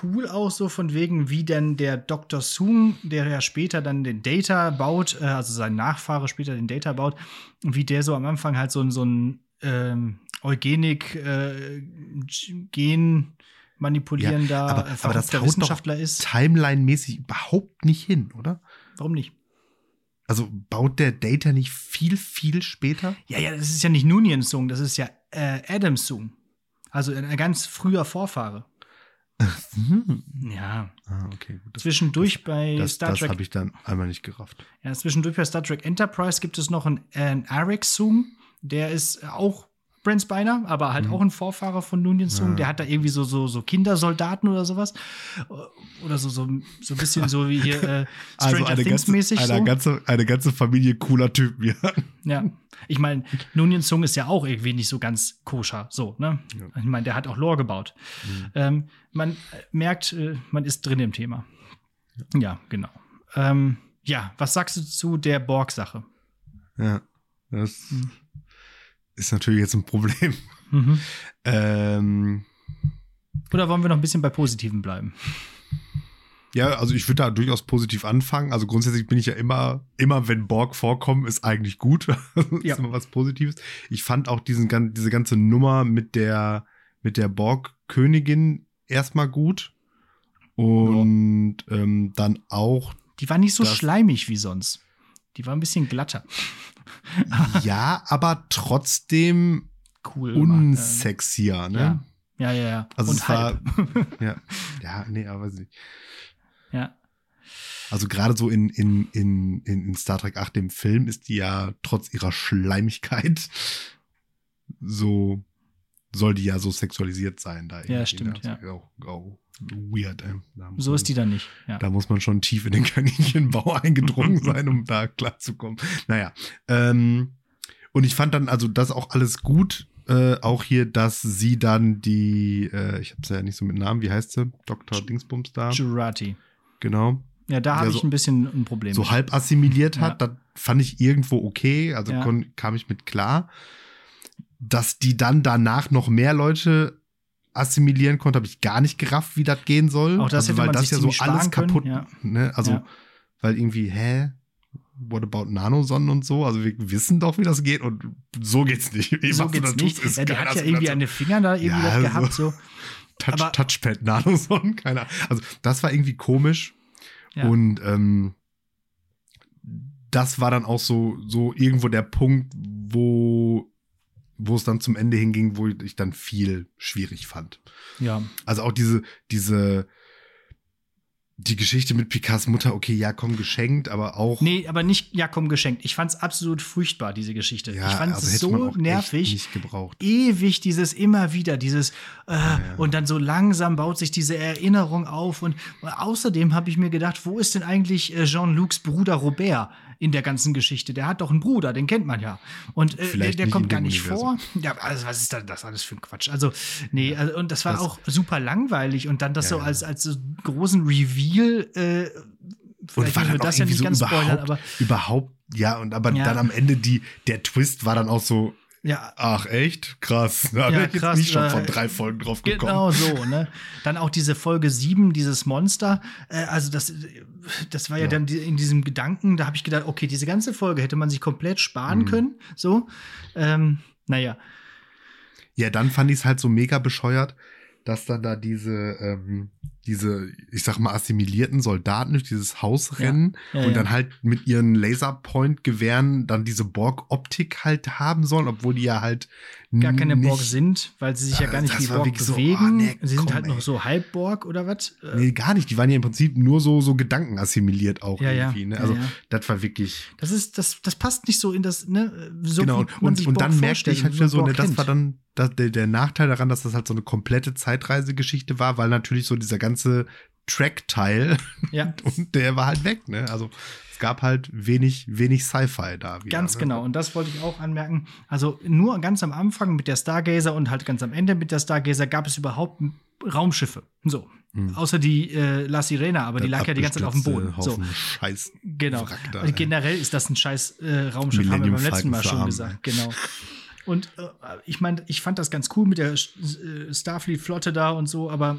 cool auch so von wegen, wie denn der Dr. Soong, der ja später dann den Data baut, äh, also sein Nachfahre später den Data baut, wie der so am Anfang halt so, so ein ähm, Eugenik, äh, Gen manipulierender, ja, aber, aber das Wissenschaftler ist. Timeline-mäßig überhaupt nicht hin, oder? Warum nicht? Also baut der Data nicht viel, viel später? Ja, ja, das ist ja nicht Nunien Sung, das ist ja äh, Adam Sung. Also ein ganz früher Vorfahre. Hm. Ja. Ah, okay, gut. Zwischendurch bei das, Star Trek. Das habe ich dann einmal nicht gerafft. Ja, zwischendurch bei Star Trek Enterprise gibt es noch einen, einen Eric Zoom. Der ist auch Brent Spiner, aber halt mhm. auch ein Vorfahrer von Nunien Zoom. Ja. Der hat da irgendwie so, so, so Kindersoldaten oder sowas. Oder so, so, so ein bisschen so wie hier äh, also Stranger also Things mäßig. Eine, so. ganze, eine ganze Familie cooler Typen, ja. Ja. Ich meine, Nunien Sung ist ja auch irgendwie nicht so ganz koscher, so, ne? Ja. Ich meine, der hat auch Lore gebaut. Mhm. Ähm, man merkt, äh, man ist drin im Thema. Ja, ja genau. Ähm, ja, was sagst du zu der Borg-Sache? Ja, das mhm. Ist natürlich jetzt ein Problem. Mhm. Ähm, Oder wollen wir noch ein bisschen bei Positiven bleiben? Ja, also ich würde da durchaus positiv anfangen. Also grundsätzlich bin ich ja immer, immer wenn Borg vorkommen, ist eigentlich gut. ja. ist immer was Positives. Ich fand auch diesen, diese ganze Nummer mit der, mit der Borg-Königin erstmal gut. Und ja. ähm, dann auch. Die war nicht so schleimig wie sonst. Die war ein bisschen glatter. ja, aber trotzdem cool unsexier, ne? Ja, ja, ja. Also Und es war, ja, ja, nee, aber weiß nicht. Ja. Also gerade so in, in, in, in Star Trek 8, dem Film, ist die ja trotz ihrer Schleimigkeit so, soll die ja so sexualisiert sein. Da ja, stimmt. Ja. Auch, auch weird. Ey. So ist die dann nicht. Ja. Da muss man schon tief in den Kaninchenbau eingedrungen sein, um da klarzukommen. Naja. Ähm, und ich fand dann also das auch alles gut. Äh, auch hier, dass sie dann die, äh, ich hab's ja nicht so mit Namen, wie heißt sie? Dr. Dingsbums da? Jurati. Genau. Ja, da habe ich ein bisschen ein Problem. So mit. halb assimiliert hat, ja. das fand ich irgendwo okay, also ja. kam ich mit klar. Dass die dann danach noch mehr Leute assimilieren konnte, habe ich gar nicht gerafft, wie das gehen soll. Auch das also, weil das ja so alles kaputt, ja. ne? Also, weil irgendwie, hä? What about Nanosonnen und so? Also wir wissen doch, wie das geht und so geht's nicht. Wie so geht's nicht. Tust, ja, die hat ja irgendwie eine Finger da irgendwie ja, gehabt so. Touch, Aber, Touchpad Nanosonnen, keine Ahnung. Also das war irgendwie komisch ja. und ähm, das war dann auch so so irgendwo der Punkt, wo wo es dann zum Ende hinging, wo ich dann viel schwierig fand. Ja. Also auch diese diese die Geschichte mit Picards Mutter, okay, ja, komm, geschenkt, aber auch. Nee, aber nicht, ja, komm, geschenkt. Ich fand's absolut furchtbar, diese Geschichte. Ja, ich fand's also so nervig. Nicht gebraucht. Ewig dieses immer wieder, dieses, äh, ja, ja. und dann so langsam baut sich diese Erinnerung auf. Und außerdem habe ich mir gedacht, wo ist denn eigentlich äh, Jean-Lucs Bruder Robert? In der ganzen Geschichte. Der hat doch einen Bruder, den kennt man ja. Und äh, der, kommt gar nicht vor. Ja, also was ist das alles für ein Quatsch? Also, nee, also, und das war das auch super langweilig. Und dann das ja, so als, als so großen Reveal, äh, und war dann das ja nicht so ganz spoilern, aber überhaupt, ja, und aber ja. dann am Ende die, der Twist war dann auch so, ja. Ach, echt? Krass. Da ja, ich krass, jetzt nicht schon von drei Folgen drauf gekommen. Genau so, ne? Dann auch diese Folge 7, dieses Monster. Äh, also, das, das war ja, ja. dann in diesem Gedanken, da habe ich gedacht, okay, diese ganze Folge hätte man sich komplett sparen mhm. können. So. Ähm, naja. Ja, dann fand ich es halt so mega bescheuert, dass dann da diese, ähm, diese, ich sag mal, assimilierten Soldaten durch dieses Haus rennen ja. Ja, und dann halt mit ihren Laserpoint-Gewehren dann diese Borg-Optik halt haben sollen, obwohl die ja halt gar keine nicht, Borg sind, weil sie sich ja gar nicht wie Borg bewegen. So, oh, nee, sie sind halt ey. noch so halb Borg oder was? Nee, gar nicht. Die waren ja im Prinzip nur so, so Gedanken assimiliert auch ja, irgendwie. Ne? Also das war wirklich. Das ist, das, das passt nicht so in das, ne, so genau. und, und dann merkte ich halt wieder so, ne, das war dann das, der, der Nachteil daran, dass das halt so eine komplette Zeitreisegeschichte war, weil natürlich so dieser ganze Track-Teil ja. und der war halt weg, ne? Also es gab halt wenig, wenig Sci-Fi da. Wieder, ganz ne? genau, und das wollte ich auch anmerken. Also nur ganz am Anfang mit der Stargazer und halt ganz am Ende mit der Stargazer gab es überhaupt Raumschiffe. So. Hm. Außer die äh, La Sirena, aber das die lag ja die ganze Zeit auf dem Boden. So. Scheiß genau. Da, und generell ist das ein scheiß äh, Raumschiff, Millennium haben wir beim letzten Mal schon gesagt. Genau. Und äh, ich meine, ich fand das ganz cool mit der äh, Starfleet-Flotte da und so, aber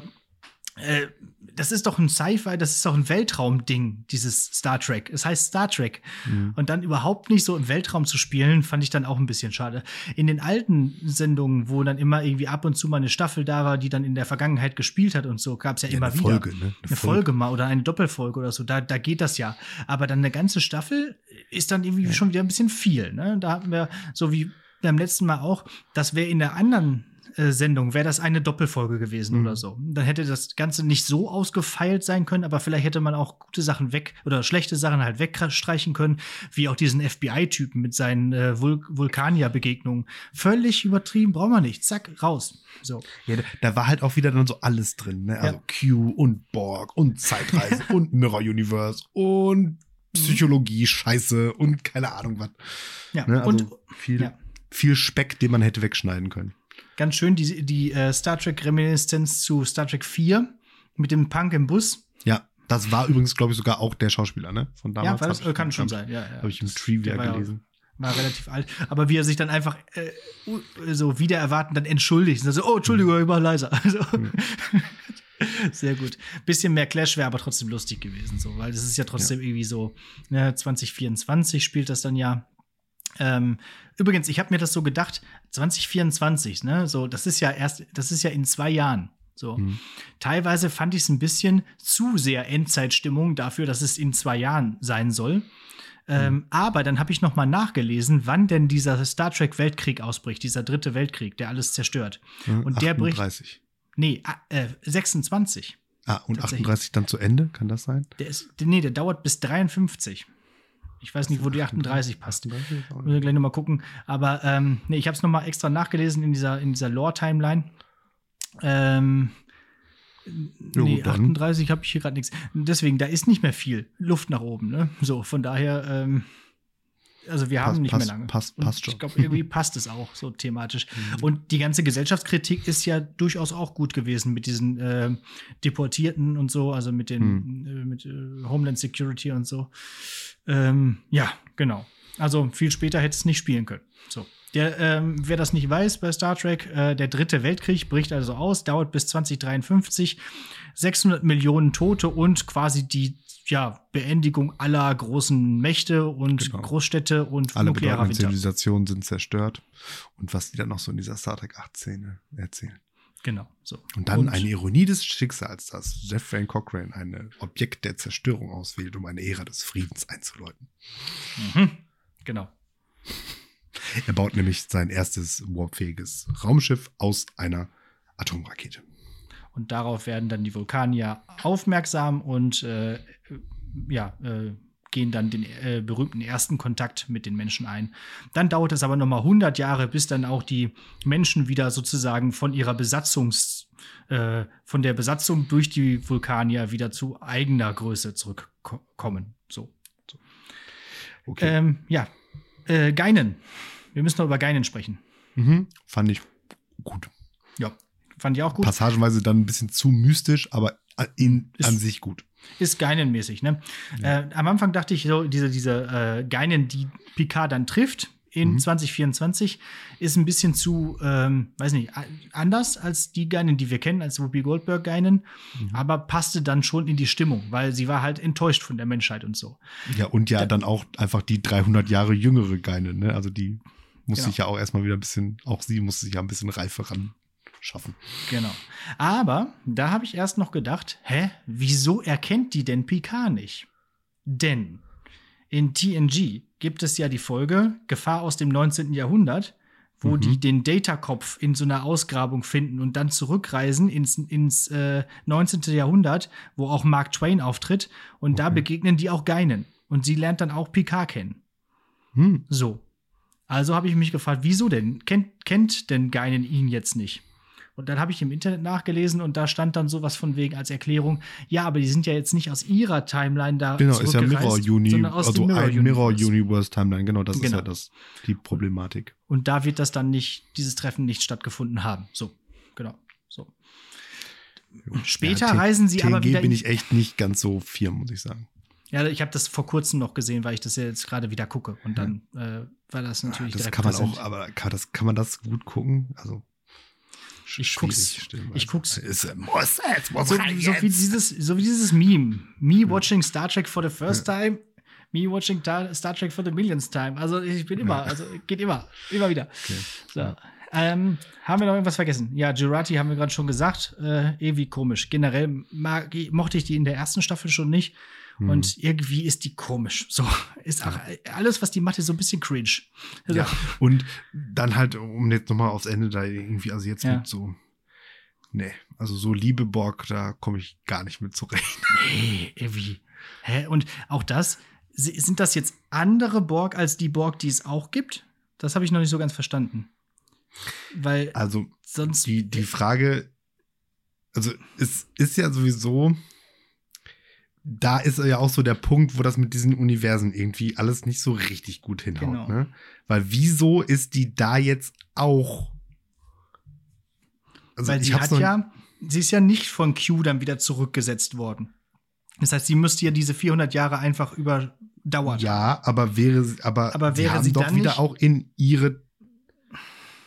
äh, das ist doch ein Sci-Fi, das ist doch ein Weltraum-Ding, dieses Star Trek. Es heißt Star Trek. Mhm. Und dann überhaupt nicht so im Weltraum zu spielen, fand ich dann auch ein bisschen schade. In den alten Sendungen, wo dann immer irgendwie ab und zu mal eine Staffel da war, die dann in der Vergangenheit gespielt hat und so, gab es ja, ja, immer wieder. Folge, ne? Eine, eine Folge. Folge. mal oder eine Doppelfolge oder so. Da, da geht das ja. Aber dann eine ganze Staffel ist dann irgendwie ja. schon wieder ein bisschen viel. Ne? Da hatten wir, so wie beim letzten Mal auch, das wäre in der anderen äh, Sendung wäre das eine Doppelfolge gewesen mhm. oder so. Dann hätte das Ganze nicht so ausgefeilt sein können, aber vielleicht hätte man auch gute Sachen weg oder schlechte Sachen halt wegstreichen können, wie auch diesen FBI-Typen mit seinen äh, Vul Vulkanier-Begegnungen. Völlig übertrieben, brauchen wir nicht. Zack, raus. So. Ja, da war halt auch wieder dann so alles drin, ne? Also ja. Q und Borg und Zeitreise und Mirror Universe und mhm. Psychologie, Scheiße und keine Ahnung was. Ja, ne? also und viel, ja. viel Speck, den man hätte wegschneiden können ganz schön die, die äh, Star Trek-Reminiszenz zu Star Trek 4 mit dem Punk im Bus. Ja, das war übrigens, glaube ich, sogar auch der Schauspieler, ne? Von damals. Ja, das, kann schon sein. Ja, ja. Habe ich im Trivia gelesen. War relativ alt. Aber wie er sich dann einfach äh, so wieder erwarten, dann entschuldigt. Also, oh, Entschuldigung, ich war leiser. Also, hm. Sehr gut. Bisschen mehr Clash wäre aber trotzdem lustig gewesen, so, weil es ist ja trotzdem ja. irgendwie so, ne, 2024 spielt das dann ja. Ähm, übrigens, ich habe mir das so gedacht, 2024, ne, so, das ist ja erst, das ist ja in zwei Jahren. So. Mhm. Teilweise fand ich es ein bisschen zu sehr Endzeitstimmung dafür, dass es in zwei Jahren sein soll. Ähm, mhm. aber dann habe ich noch mal nachgelesen, wann denn dieser Star Trek Weltkrieg ausbricht, dieser dritte Weltkrieg, der alles zerstört. Und der 38. bricht. Nee, äh, 26. Ah, und 38 dann zu Ende, kann das sein? Der ist, nee, der dauert bis 53. Ich weiß nicht, wo die 38 passt. Müssen wir gleich nochmal gucken. Aber ähm, nee, ich habe es nochmal extra nachgelesen in dieser, in dieser Lore-Timeline. Ähm, jo, nee, 38 habe ich hier gerade nichts. Deswegen, da ist nicht mehr viel Luft nach oben. Ne? So, von daher, ähm, also wir haben nicht passt, mehr lange. Passt, passt schon. Ich glaube, irgendwie passt es auch so thematisch. Mhm. Und die ganze Gesellschaftskritik ist ja durchaus auch gut gewesen mit diesen äh, Deportierten und so, also mit den mhm. äh, mit äh, Homeland Security und so. Ähm, ja, genau. Also viel später hätte es nicht spielen können. So. Der, ähm, wer das nicht weiß bei Star Trek, äh, der dritte Weltkrieg bricht also aus, dauert bis 2053, 600 Millionen Tote und quasi die ja, Beendigung aller großen Mächte und genau. Großstädte und alle nuklearer Zivilisationen sind zerstört und was die dann noch so in dieser Star Trek 8 Szene erzählen. Genau, so. Und dann und, eine Ironie des Schicksals, dass Jeff Wayne Cochrane ein Objekt der Zerstörung auswählt, um eine Ära des Friedens einzuläuten. Mhm. Genau. Er baut nämlich sein erstes warpfähiges Raumschiff aus einer Atomrakete. Und darauf werden dann die Vulkanier aufmerksam und äh, ja, äh, gehen dann den äh, berühmten ersten Kontakt mit den Menschen ein. Dann dauert es aber noch mal 100 Jahre, bis dann auch die Menschen wieder sozusagen von ihrer Besatzungs äh, von der Besatzung durch die Vulkanier wieder zu eigener Größe zurückkommen. So. so. Okay. Ähm, ja, äh, Geinen. Wir müssen noch über Geinen sprechen. Mhm. Fand ich gut. Ja, fand ich auch gut. Passagenweise dann ein bisschen zu mystisch, aber in, an sich gut. Ist Geinen-mäßig, ne? Ja. Äh, am Anfang dachte ich so, diese, diese äh, Geinen, die Picard dann trifft in mhm. 2024, ist ein bisschen zu, ähm, weiß nicht, anders als die Geinen, die wir kennen, als Whoopi Goldberg-Geinen, mhm. aber passte dann schon in die Stimmung, weil sie war halt enttäuscht von der Menschheit und so. Ja, und ja da, dann auch einfach die 300 Jahre jüngere Geinen, ne? Also die muss genau. sich ja auch erstmal wieder ein bisschen, auch sie muss sich ja ein bisschen reifer ran schaffen. Genau. Aber da habe ich erst noch gedacht, hä, wieso erkennt die denn Picard nicht? Denn in TNG gibt es ja die Folge Gefahr aus dem 19. Jahrhundert, wo mhm. die den Data-Kopf in so einer Ausgrabung finden und dann zurückreisen ins, ins äh, 19. Jahrhundert, wo auch Mark Twain auftritt. Und okay. da begegnen die auch Geinen. Und sie lernt dann auch Picard kennen. Hm. So. Also habe ich mich gefragt, wieso denn? Kennt, kennt denn Geinen ihn jetzt nicht? Und dann habe ich im Internet nachgelesen und da stand dann sowas von wegen als Erklärung, ja, aber die sind ja jetzt nicht aus ihrer Timeline da. Genau, ist ja Mirror Uni, also Mirror ein Mirror Universe Timeline, genau, das genau. ist ja das, die Problematik. Und da wird das dann nicht, dieses Treffen nicht stattgefunden haben. So, genau. So. Später ja, reisen sie TNG aber wieder. bin ich echt nicht ganz so firm, muss ich sagen. Ja, ich habe das vor kurzem noch gesehen, weil ich das jetzt gerade wieder gucke. Und dann äh, war das natürlich. Ja, das kann man präsent. auch, aber kann, das, kann man das gut gucken? Also ich guck's. Ich guck's. Es muss, es muss so, so, wie dieses, so wie dieses Meme. Me watching Star Trek for the first time. Me watching Star Trek for the millionth time. Also ich bin immer, also geht immer, immer wieder. Okay. So. Ähm, haben wir noch irgendwas vergessen? Ja, Jurati haben wir gerade schon gesagt. Äh, irgendwie komisch. Generell mag, mochte ich die in der ersten Staffel schon nicht. Hm. Und irgendwie ist die komisch. So ist auch alles, was die macht, ist so ein bisschen cringe. Also, ja, und dann halt, um jetzt nochmal aufs Ende da irgendwie, also jetzt ja. mit so, nee, also so Liebe Borg, da komme ich gar nicht mit zurecht. Nee, irgendwie. Hä? Und auch das, sind das jetzt andere Borg als die Borg, die es auch gibt? Das habe ich noch nicht so ganz verstanden. Weil also sonst die, die Frage, also es ist ja sowieso, da ist ja auch so der Punkt, wo das mit diesen Universen irgendwie alles nicht so richtig gut hinhaut. Genau. Ne? Weil wieso ist die da jetzt auch? Also Weil sie hat ja, sie ist ja nicht von Q dann wieder zurückgesetzt worden. Das heißt, sie müsste ja diese 400 Jahre einfach überdauern. Ja, aber wäre, aber, aber wäre haben sie doch wieder auch in ihre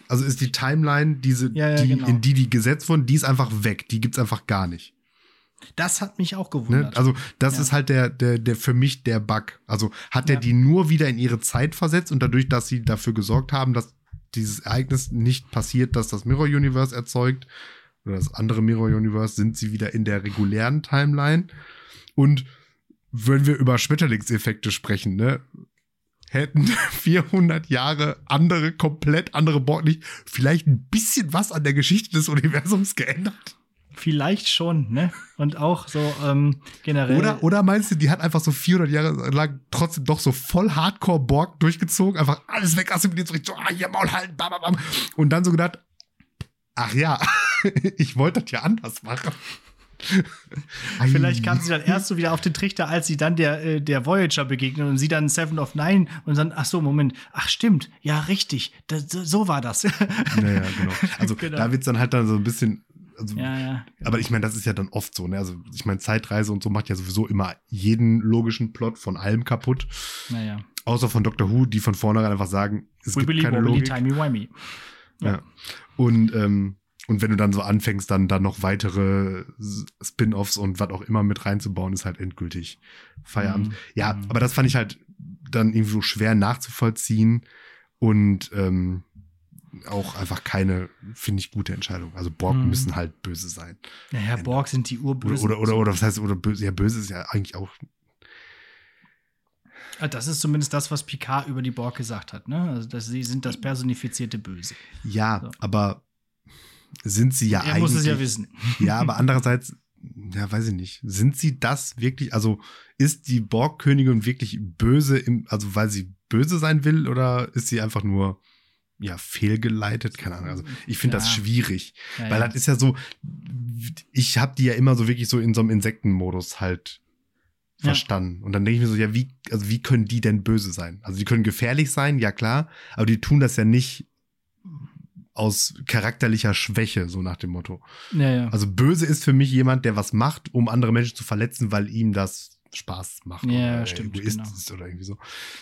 also ist die Timeline, diese, ja, ja, die, genau. in die die gesetzt wurden, die ist einfach weg. Die gibt's einfach gar nicht. Das hat mich auch gewundert. Ne? Also, das ja. ist halt der, der, der für mich der Bug. Also, hat er die nur wieder in ihre Zeit versetzt und dadurch, dass sie dafür gesorgt haben, dass dieses Ereignis nicht passiert, dass das Mirror Universe erzeugt oder das andere Mirror Universe, sind sie wieder in der regulären Timeline. Und wenn wir über Schmetterlingseffekte sprechen, ne, hätten 400 Jahre andere, komplett andere Borg nicht vielleicht ein bisschen was an der Geschichte des Universums geändert? Vielleicht schon, ne? Und auch so ähm, generell. Oder, oder meinst du, die hat einfach so 400 Jahre lang trotzdem doch so voll Hardcore Borg durchgezogen, einfach alles weg assimiliert, so, so ah, hier Maul halten, bam, bam, bam. Und dann so gedacht, ach ja, ich wollte das ja anders machen. Vielleicht kam sie dann erst so wieder auf den Trichter, als sie dann der, äh, der Voyager begegnet und sie dann Seven of Nine und dann, ach so, Moment, ach stimmt, ja, richtig, das, so war das. Naja, genau. Also genau. da wird es dann halt dann so ein bisschen also, ja, ja. Aber ich meine, das ist ja dann oft so. Ne? Also ich meine, Zeitreise und so macht ja sowieso immer jeden logischen Plot von allem kaputt. Naja. Außer von Doctor Who, die von vornherein einfach sagen, es We gibt keine Logik. Timey wimey. Ja. ja. Und ähm, und wenn du dann so anfängst, dann, dann noch weitere Spin-offs und was auch immer mit reinzubauen, ist halt endgültig Feierabend. Mhm. Ja, mhm. aber das fand ich halt dann irgendwie so schwer nachzuvollziehen und ähm, auch einfach keine, finde ich, gute Entscheidung. Also Borg mhm. müssen halt böse sein. Naja, Borg sind die Urbösen. Oder, oder, oder, oder was heißt, oder böse, ja, böse ist ja eigentlich auch ah, das ist zumindest das, was Picard über die Borg gesagt hat, ne? Also, dass sie sind das personifizierte Böse. Ja, so. aber sind sie ja er eigentlich. muss es ja wissen. Ja, aber andererseits, ja, weiß ich nicht. Sind sie das wirklich? Also ist die Borgkönigin wirklich böse, im, also weil sie böse sein will, oder ist sie einfach nur ja fehlgeleitet? Keine Ahnung. Also ich finde ja. das schwierig, ja, weil ja. das ist ja so. Ich habe die ja immer so wirklich so in so einem Insektenmodus halt verstanden. Und dann denke ich mir so, ja, wie, also wie können die denn böse sein? Also die können gefährlich sein, ja klar, aber die tun das ja nicht aus charakterlicher Schwäche, so nach dem Motto. Ja, ja. Also böse ist für mich jemand, der was macht, um andere Menschen zu verletzen, weil ihm das Spaß macht ja, oder stimmt, genau. oder irgendwie so.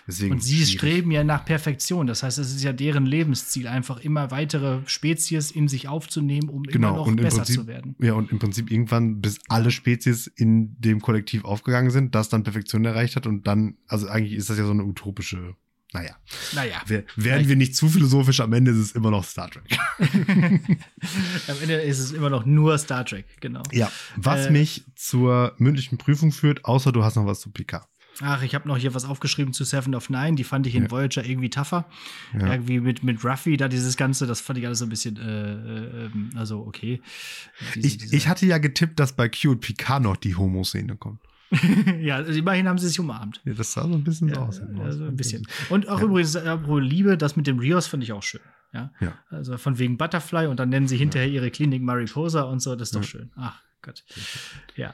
Deswegen und sie schwierig. streben ja nach Perfektion. Das heißt, es ist ja deren Lebensziel, einfach immer weitere Spezies in sich aufzunehmen, um genau. immer noch und besser Prinzip, zu werden. Ja, und im Prinzip irgendwann, bis alle Spezies in dem Kollektiv aufgegangen sind, das dann Perfektion erreicht hat und dann, also eigentlich ist das ja so eine utopische naja. Naja. Werden wir nicht zu philosophisch, am Ende ist es immer noch Star Trek. am Ende ist es immer noch nur Star Trek, genau. Ja. Was äh, mich zur mündlichen Prüfung führt, außer du hast noch was zu Picard. Ach, ich habe noch hier was aufgeschrieben zu Seven of Nine. Die fand ich in ja. Voyager irgendwie tougher. Ja. Irgendwie mit, mit Ruffy, da dieses Ganze, das fand ich alles so ein bisschen, äh, äh, ähm, also okay. Diese, ich, diese ich hatte ja getippt, dass bei Q und Picard noch die Homo-Szene kommt. ja, also immerhin haben sie sich umarmt. Ja, das sah so ein bisschen ja, aus. Also ein bisschen. Und auch ja. übrigens, apropos Liebe, das mit dem Rios fand ich auch schön. Ja? ja. Also von wegen Butterfly und dann nennen sie hinterher ihre Klinik Mariposa und so, das ist doch schön. Ach Gott. Ja.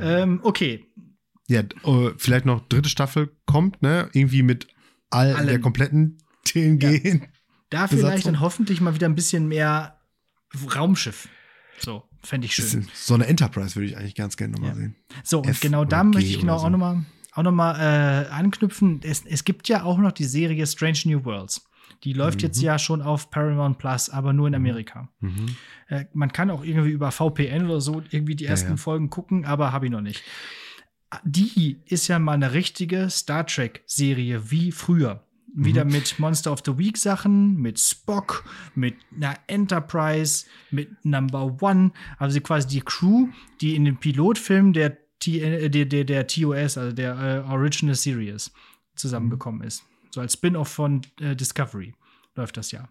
Äh. Ähm, okay. Ja, uh, vielleicht noch dritte Staffel kommt, ne? Irgendwie mit all Allen. der kompletten TNG. Da vielleicht dann hoffentlich mal wieder ein bisschen mehr Raumschiff. So. Fände ich schön. So eine Enterprise würde ich eigentlich ganz gerne nochmal ja. sehen. So, und F genau da möchte ich genau so. auch nochmal auch noch mal, äh, anknüpfen. Es, es gibt ja auch noch die Serie Strange New Worlds. Die läuft mhm. jetzt ja schon auf Paramount Plus, aber nur in mhm. Amerika. Mhm. Äh, man kann auch irgendwie über VPN oder so irgendwie die ersten ja, ja. Folgen gucken, aber habe ich noch nicht. Die ist ja mal eine richtige Star Trek-Serie wie früher. Wieder mhm. mit Monster of the Week Sachen, mit Spock, mit einer Enterprise, mit Number One. Also quasi die Crew, die in dem Pilotfilm der, T äh, der, der, der TOS, also der äh, Original Series, zusammengekommen ist. So als Spin-off von äh, Discovery läuft das ja.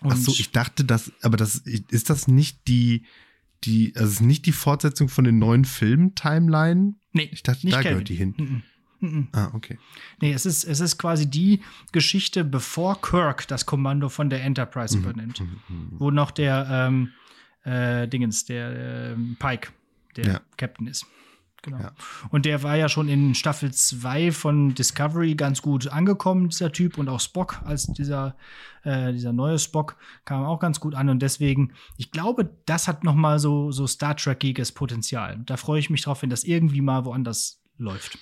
Und Ach so, ich dachte, dass, aber das ist das nicht die, die, also nicht die Fortsetzung von den neuen Filmen-Timeline? Nee, ich dachte, da Kevin. gehört die hin. Mhm. Ah, okay. Nee, es ist, es ist quasi die Geschichte, bevor Kirk das Kommando von der Enterprise mhm. übernimmt. Mhm. mhm. Wo noch der ähm, äh, Dingens, der äh, Pike, der ja. Captain ist. Genau. Ja. Und der war ja schon in Staffel 2 von Discovery ganz gut angekommen, dieser Typ. Und auch Spock, als dieser, äh, dieser neue Spock, kam auch ganz gut an. Und deswegen, ich glaube, das hat noch mal so, so Star Trek-iges Potenzial. Da freue ich mich drauf, wenn das irgendwie mal woanders läuft.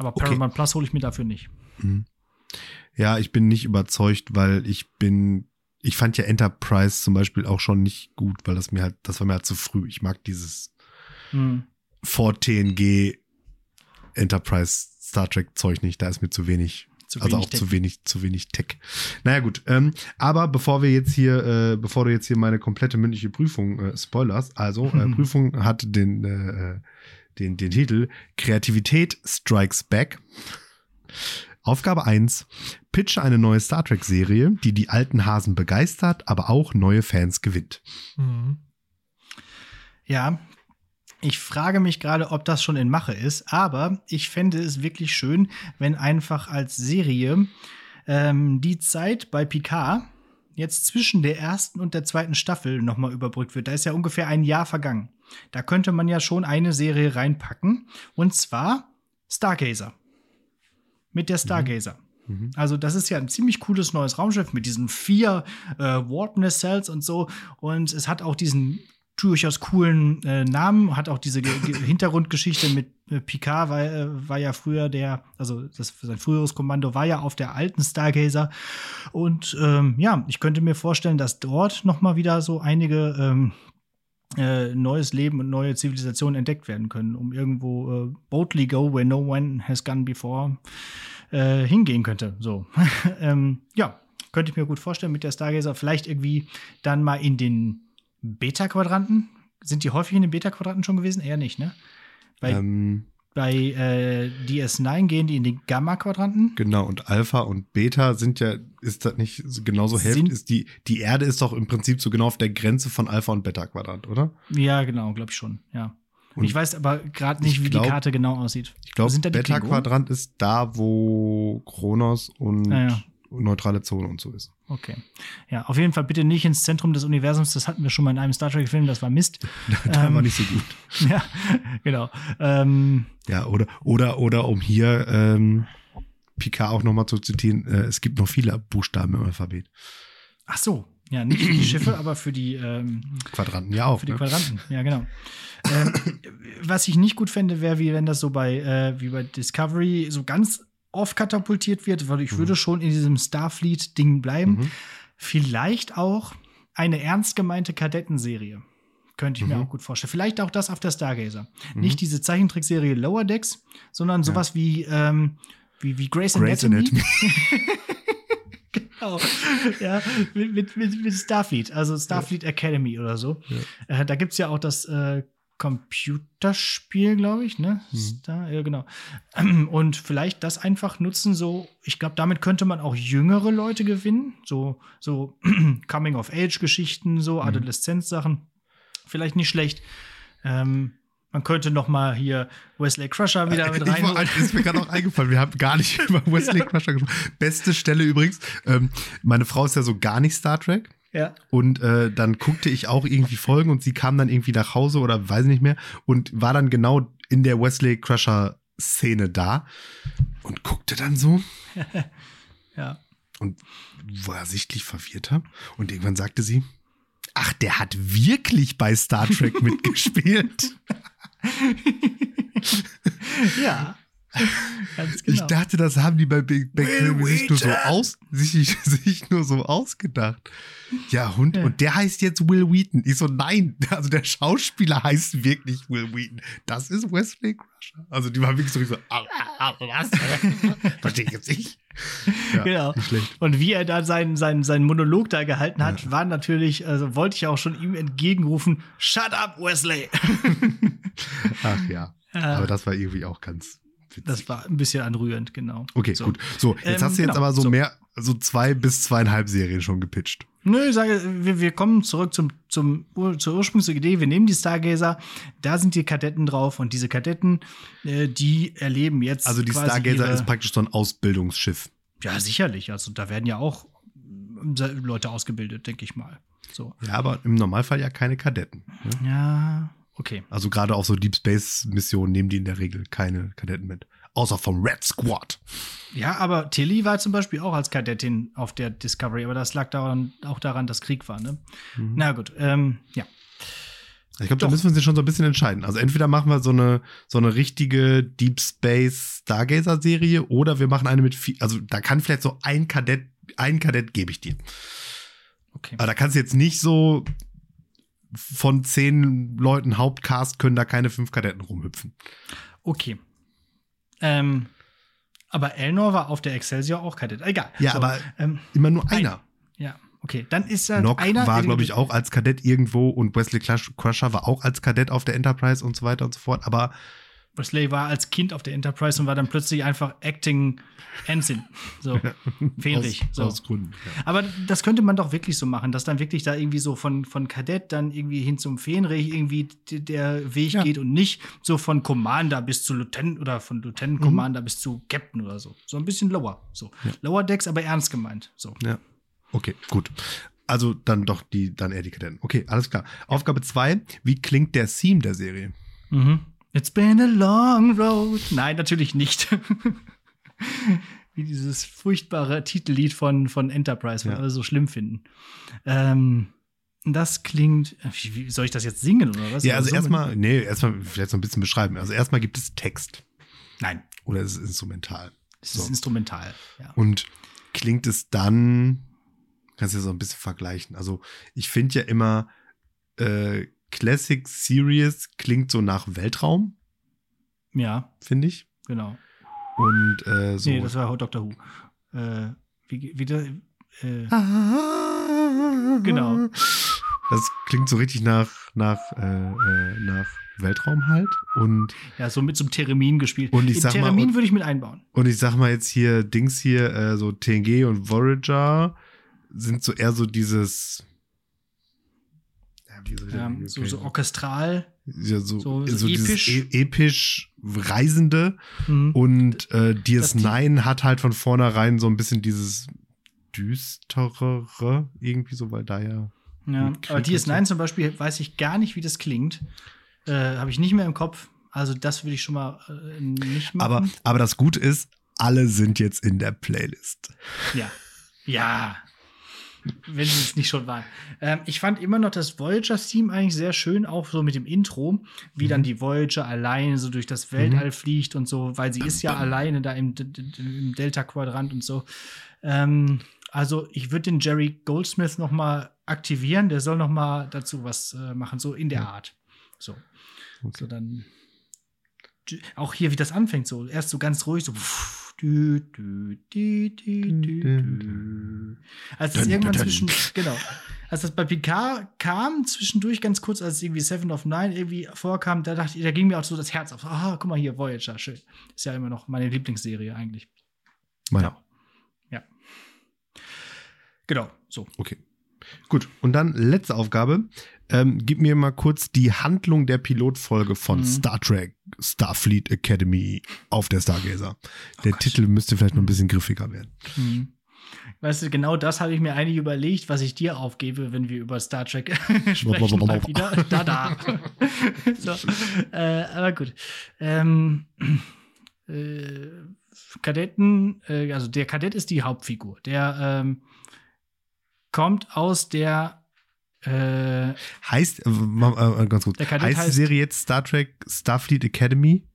Aber Paramount okay. Plus hole ich mir dafür nicht. Mhm. Ja, ich bin nicht überzeugt, weil ich bin, ich fand ja Enterprise zum Beispiel auch schon nicht gut, weil das mir halt, das war mir halt zu früh. Ich mag dieses mhm. vor TNG Enterprise Star Trek Zeug nicht. Da ist mir zu wenig. Zu also auch Tech. zu wenig, zu wenig Tech. Naja, gut. Ähm, aber bevor wir jetzt hier, äh, bevor du jetzt hier meine komplette mündliche Prüfung äh, spoilerst, also äh, Prüfung hat den äh den, den Titel Kreativität Strikes Back. Aufgabe 1. Pitche eine neue Star Trek-Serie, die die alten Hasen begeistert, aber auch neue Fans gewinnt. Mhm. Ja, ich frage mich gerade, ob das schon in Mache ist, aber ich fände es wirklich schön, wenn einfach als Serie ähm, die Zeit bei Picard jetzt zwischen der ersten und der zweiten Staffel nochmal überbrückt wird. Da ist ja ungefähr ein Jahr vergangen. Da könnte man ja schon eine Serie reinpacken. Und zwar Stargazer. Mit der Stargazer. Mhm. mhm. Also, das ist ja ein ziemlich cooles neues Raumschiff mit diesen vier äh, Warpness Cells und so. Und es hat auch diesen durchaus coolen äh, Namen, hat auch diese Ge Hintergrundgeschichte mit äh, Picard, war, äh, war ja früher der, also das, sein früheres Kommando war ja auf der alten Stargazer. Und ähm, ja, ich könnte mir vorstellen, dass dort noch mal wieder so einige ähm, äh, neues Leben und neue Zivilisationen entdeckt werden können, um irgendwo äh, boldly go where no one has gone before äh, hingehen könnte. So, ähm, ja, könnte ich mir gut vorstellen mit der Stargazer. Vielleicht irgendwie dann mal in den Beta-Quadranten? Sind die häufig in den Beta-Quadranten schon gewesen? Eher nicht, ne? Bei, ähm, bei äh, DS9 gehen die in den Gamma-Quadranten. Genau, und Alpha und Beta sind ja, ist das nicht genauso Hälfte? Ist die, die Erde ist doch im Prinzip so genau auf der Grenze von Alpha und Beta-Quadrant, oder? Ja, genau, glaube ich schon, ja. Und ich weiß aber gerade nicht, wie glaub, die Karte genau aussieht. Ich glaube, Beta-Quadrant ist da, wo Kronos und ah, ja neutrale Zone und so ist. Okay. Ja, auf jeden Fall bitte nicht ins Zentrum des Universums. Das hatten wir schon mal in einem Star Trek-Film, das war Mist. da ähm, war nicht so gut. ja, genau. Ähm, ja, oder, oder, oder um hier ähm, Picard auch nochmal zu zitieren, äh, es gibt noch viele Buchstaben im Alphabet. Ach so, ja, nicht für die Schiffe, aber für die ähm, Quadranten, ja auch. Für die ne? Quadranten, ja, genau. ähm, was ich nicht gut fände, wäre, wie wenn das so bei, äh, wie bei Discovery so ganz oft katapultiert wird, weil ich mhm. würde schon in diesem Starfleet-Ding bleiben. Mhm. Vielleicht auch eine ernst gemeinte Kadettenserie. Könnte ich mhm. mir auch gut vorstellen. Vielleicht auch das auf der Stargazer. Mhm. Nicht diese Zeichentrickserie Lower Decks, sondern sowas ja. wie, ähm, wie, wie Grace, Grace Anatomy. Anatomy. genau. Ja, mit, mit, mit, Starfleet, also Starfleet ja. Academy oder so. Ja. Äh, da gibt es ja auch das äh, Computerspiel, glaube ich, ne? Mhm. Da, ja, genau. Und vielleicht das einfach nutzen, so, ich glaube, damit könnte man auch jüngere Leute gewinnen, so, so Coming-of-Age-Geschichten, so mhm. Adoleszenz-Sachen. Vielleicht nicht schlecht. Ähm, man könnte noch mal hier Wesley Crusher wieder mit rein. Das ist mir gerade noch eingefallen. Wir haben gar nicht über Wesley Crusher gesprochen. Beste Stelle übrigens. Ähm, meine Frau ist ja so gar nicht Star Trek. Ja. Und äh, dann guckte ich auch irgendwie Folgen und sie kam dann irgendwie nach Hause oder weiß nicht mehr und war dann genau in der Wesley Crusher Szene da und guckte dann so. ja. Und war sichtlich verwirrter. Und irgendwann sagte sie, ach, der hat wirklich bei Star Trek mitgespielt. ja. Ganz genau. Ich dachte, das haben die bei Big Bang Theory sich nur so aus, sich, sich nur so ausgedacht. Ja, und, ja. und der heißt jetzt Will Wheaton. Ich so, nein, also der Schauspieler heißt wirklich Will Wheaton. Das ist Wesley Crusher. Also die waren wirklich so, so ah, ah, was? Verstehe ich jetzt nicht. Ja, genau. Nicht und wie er da seinen, seinen, seinen Monolog da gehalten hat, ja. war natürlich, also wollte ich auch schon ihm entgegenrufen, Shut up, Wesley. Ach ja. Aber das war irgendwie auch ganz. Das war ein bisschen anrührend, genau. Okay, so. gut. So, jetzt ähm, hast du jetzt genau, aber so, so, mehr, so zwei bis zweieinhalb Serien schon gepitcht. Nö, ich sage, wir, wir kommen zurück zum, zum, zur Ursprungsidee. Wir nehmen die Stargazer, da sind die Kadetten drauf und diese Kadetten, äh, die erleben jetzt. Also die Stargazer ist praktisch so ein Ausbildungsschiff. Ja, sicherlich. Also da werden ja auch äh, Leute ausgebildet, denke ich mal. So. Ja, aber im Normalfall ja keine Kadetten. Ne? Ja, Okay. Also gerade auf so Deep Space Missionen nehmen die in der Regel keine Kadetten mit. Außer vom Red Squad. Ja, aber Tilly war zum Beispiel auch als Kadettin auf der Discovery, aber das lag daran, auch daran, dass Krieg war, ne? Mhm. Na gut, ähm, ja. Ich glaube, da müssen wir uns schon so ein bisschen entscheiden. Also entweder machen wir so eine, so eine richtige Deep Space Stargazer-Serie oder wir machen eine mit viel, also da kann vielleicht so ein Kadett, ein Kadett gebe ich dir. Okay. Aber da kannst du jetzt nicht so von zehn Leuten Hauptcast können da keine fünf Kadetten rumhüpfen. Okay. Ähm, aber Elnor war auf der Excelsior auch Kadett. Egal. Ja, so, aber ähm, immer nur einer. Ein, ja, okay. Dann ist er Nock einer. war, glaube ich, auch als Kadett irgendwo und Wesley Crusher war auch als Kadett auf der Enterprise und so weiter und so fort. Aber Wesley war als Kind auf der Enterprise und war dann plötzlich einfach Acting Ensign. So. Aus, so. aus Gründen. Ja. Aber das könnte man doch wirklich so machen, dass dann wirklich da irgendwie so von, von Kadett dann irgendwie hin zum Fähnrich irgendwie der Weg Ja. geht und nicht so von Commander bis zu Lieutenant oder von Lieutenant Commander bis zu Captain oder so. So ein bisschen lower. So. Lower Decks, aber ernst gemeint. So. Ja. Okay, gut. Also dann doch die, dann eher die Kadetten. Okay, alles klar. Aufgabe 2. Wie klingt der Theme der Serie? Mhm. It's been a long road. Nein, natürlich nicht. Wie dieses furchtbare Titellied von, von Enterprise, was Ja. alle so schlimm finden. Ähm, das klingt. Wie, soll ich das jetzt singen oder was? Ja, also erstmal, nee, erstmal vielleicht so ein bisschen beschreiben. Also erstmal gibt es Text Nein, oder es ist instrumental. es So. ist instrumental. Ja. Und klingt es dann, kannst du ja so ein bisschen vergleichen. Also ich finde ja immer, äh, Classic Series klingt so nach Weltraum, ja, finde ich. genau. Und äh, so. Nee, das war Doctor Who. Äh, wie, wie der, äh, Genau. Das klingt so richtig nach, nach, äh, äh, nach Weltraum halt. Und, ja, so mit so einem Theremin gespielt. Und ich sag mal, Theremin und- würde ich mit einbauen. und ich sag mal jetzt hier, Dings hier, äh, so TNG und Voyager sind so eher so dieses. Ich Ja, das so, so orchestral. ja, so, so- so, episch. e episch Reisende. Mhm. Und äh, Das DS9 hat halt von vornherein so ein bisschen dieses düsterere irgendwie so, weil da ja. Aber Krieg und DS9 zum Beispiel weiß ich gar nicht, wie das klingt. Äh, Habe ich nicht mehr im Kopf. Also das würde ich schon mal äh, nicht machen. Aber, aber das Gute ist, alle sind jetzt in der Playlist. ja. Ja. Wenn sie es nicht schon waren. Ähm, ich fand immer noch das Voyager-Theme eigentlich sehr schön, auch so mit dem Intro, wie dann die Voyager alleine so durch das Weltall fliegt und so, weil sie ist ja alleine da im, im Delta-Quadrant und so. Ähm, also ich würde den Jerry Goldsmith noch mal aktivieren, der soll noch mal dazu was äh, machen, so in der Art. So. So dann. Auch hier, wie das anfängt, so. Erst so ganz ruhig, so. pff, dü, dü, dü, dü, dü. Als es irgendwann zwischen, genau, als das bei Picard kam, zwischendurch ganz kurz, als irgendwie Seven of Nine irgendwie vorkam, da dachte ich, da ging mir auch so das Herz auf. Ah, guck mal hier, Voyager, schön. Ist ja immer noch meine Lieblingsserie eigentlich. Meine. Ja. Genau, so. Okay. Gut, und dann letzte Aufgabe. Ähm, gib mir mal kurz die Handlung der Pilotfolge von Mhm. Star Trek Starfleet Academy auf der Stargazer. der Gott. Titel müsste vielleicht noch ein bisschen griffiger werden. Mhm. Weißt du, genau das habe ich mir eigentlich überlegt, was ich dir aufgebe, wenn wir über Star Trek sprechen. mal wieder. Da, da. so, äh, aber gut. Ähm, äh, Kadetten, äh, also der Kadett ist die Hauptfigur. Der ähm, kommt aus der äh, Heißt, äh, ma- äh, ganz gut, Kadett heißt die heißt- Serie jetzt Star Trek Starfleet Academy?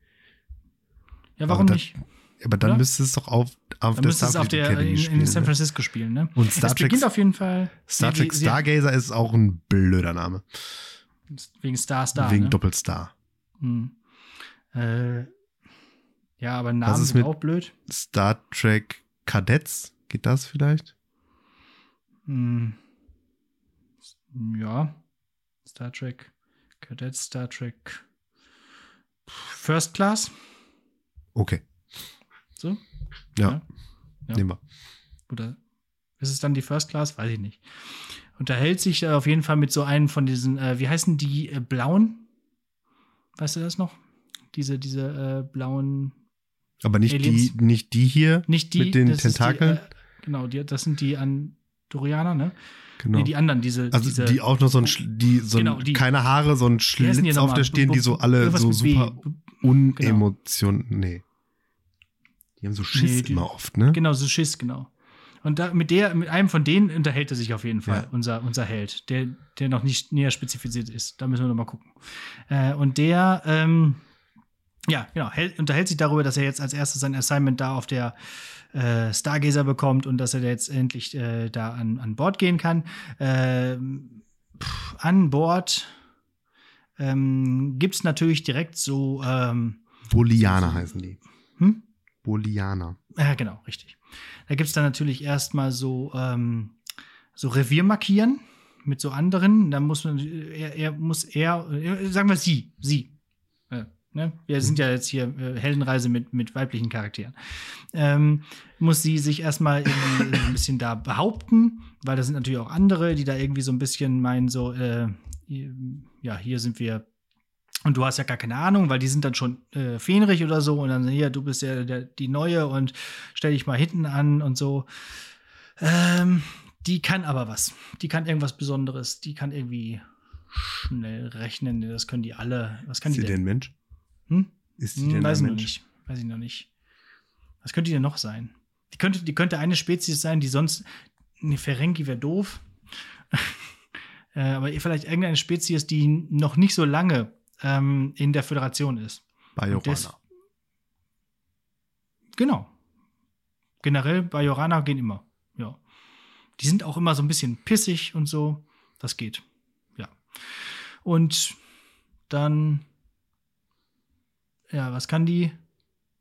ja, warum Aber da- nicht? Aber dann Oder? müsste es doch auf, auf Dann der müsste es auf Starfleet der Academy in, spielen. in San ne? Francisco spielen, ne? Und Star es Trek, beginnt auf jeden Fall. Star Nee, Trek sie- Stargazer ist auch ein blöder Name. Wegen Star Star. wegen ne? Doppelstar. Hm. Äh, ja, aber Namen ist sind auch blöd. Star Trek Kadetts, geht das vielleicht? Hm. Ja. Star Trek Cadet, Star Trek First Class. Okay, So? ja, Ja. nehmen wir. Oder ist es dann die First Class? Weiß ich nicht. Unterhält sich äh, auf jeden Fall mit so einem von diesen, äh, wie heißen die äh, blauen? Weißt du das noch? Diese, diese äh, blauen, Aber nicht die, Aliens? nicht die hier. nicht die. Mit den Tentakeln? Die, äh, genau, die, das sind die Andorianer, ne? Genau. Nee, die anderen, diese. also diese, die auch noch so ein, die, so Genau, die- keine Haare, so ein Schlitz auf nochmal? der stehen, die so alle so super unemotion, nee. Die haben so Schiss Nee, die- immer oft, ne? Genau, so Schiss, genau. Und da, mit, der, mit einem von denen unterhält er sich auf jeden Fall, Ja. unser, unser Held, der, der noch nicht näher spezifiziert ist. Da müssen wir noch mal gucken. Äh, und der, ähm, ja, genau, hält, unterhält sich darüber, dass er jetzt als erstes sein Assignment da auf der äh, Stargazer bekommt und dass er jetzt endlich äh, da an, an Bord gehen kann. Ähm, pff, an Bord ähm, gibt es natürlich direkt so, ähm, Bolianer heißen die. hm? Bolianer. Ja, genau, richtig. Da gibt es dann natürlich erstmal so, ähm, so Revier markieren mit so anderen. Da muss man, er, er muss er, äh, sagen wir sie, sie. Äh, Ne? Wir sind ja jetzt hier äh, Heldenreise mit, mit weiblichen Charakteren. Ähm, muss sie sich erstmal irgendwie ein bisschen da behaupten, weil da sind natürlich auch andere, die da irgendwie so ein bisschen meinen, so, äh, ja, hier sind wir und du hast ja gar keine Ahnung, weil die sind dann schon äh, fähnrig oder so und dann, hier, du bist ja der, die Neue und stell dich mal hinten an und so. Ähm, die kann aber was. Die kann irgendwas Besonderes. Die kann irgendwie schnell rechnen. Das können die alle. Was kann ist die denn Mensch? Hm? Ist die hm, denn weiß ein ich noch Mensch? nicht. Weiß ich noch nicht. Was könnte die denn noch sein? Die könnte, die könnte eine Spezies sein, die sonst. Ne, Ferengi wäre doof. äh, aber vielleicht irgendeine Spezies, die noch nicht so lange ähm, in der Föderation ist. Bajorana. Genau. Generell Bajorana gehen immer. Ja. Die sind auch immer so ein bisschen pissig und so. Das geht. Ja. Und dann. Ja, was kann die?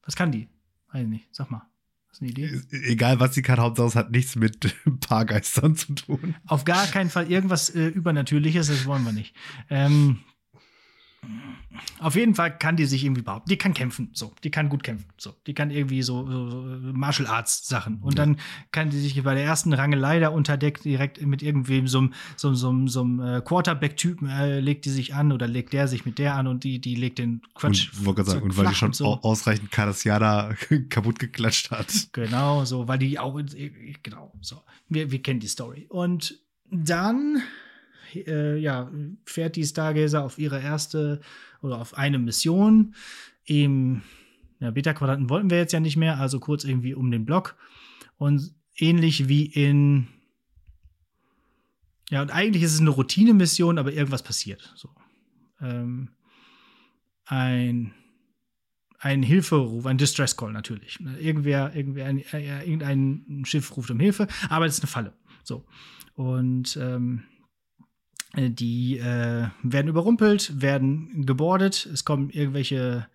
Was kann die? Weiß ich nicht. Sag mal. Hast du eine Idee? E- Egal, was sie kann, Hauptsache es hat nichts mit Paargeistern zu tun. Auf gar keinen Fall irgendwas äh, Übernatürliches, das wollen wir nicht. Ähm, auf jeden Fall kann die sich irgendwie behaupten. Die kann kämpfen, so. Die kann gut kämpfen, so. Die kann irgendwie so, so, Martial Arts Sachen. Und dann kann die sich bei der ersten Rangelei da unter Deck direkt mit irgendwem so einem so, so, so, äh, Quarterback-Typen äh, legt die sich an oder legt der sich mit der an und die, die legt den Quatsch. und, sagen, und weil die schon so. au- ausreichend Cardassianer kaputt geklatscht hat. Genau, so, weil die auch, genau, so. Wir, wir kennen die Story. Und dann, äh, ja, fährt die Stargazer auf ihre erste oder auf eine Mission im ja, Beta-Quadranten wollten wir jetzt ja nicht mehr, also kurz irgendwie um den Block. Und ähnlich wie in ja, und eigentlich ist es eine Routine-Mission, aber irgendwas passiert. So. Ähm, ein, ein Hilferuf, ein Distress Call natürlich. Irgendwer, irgendwer ein, äh, irgendein Schiff ruft um Hilfe, aber es ist eine Falle. So. Und ähm, äh, die äh, werden überrumpelt, werden gebordet, es kommen irgendwelche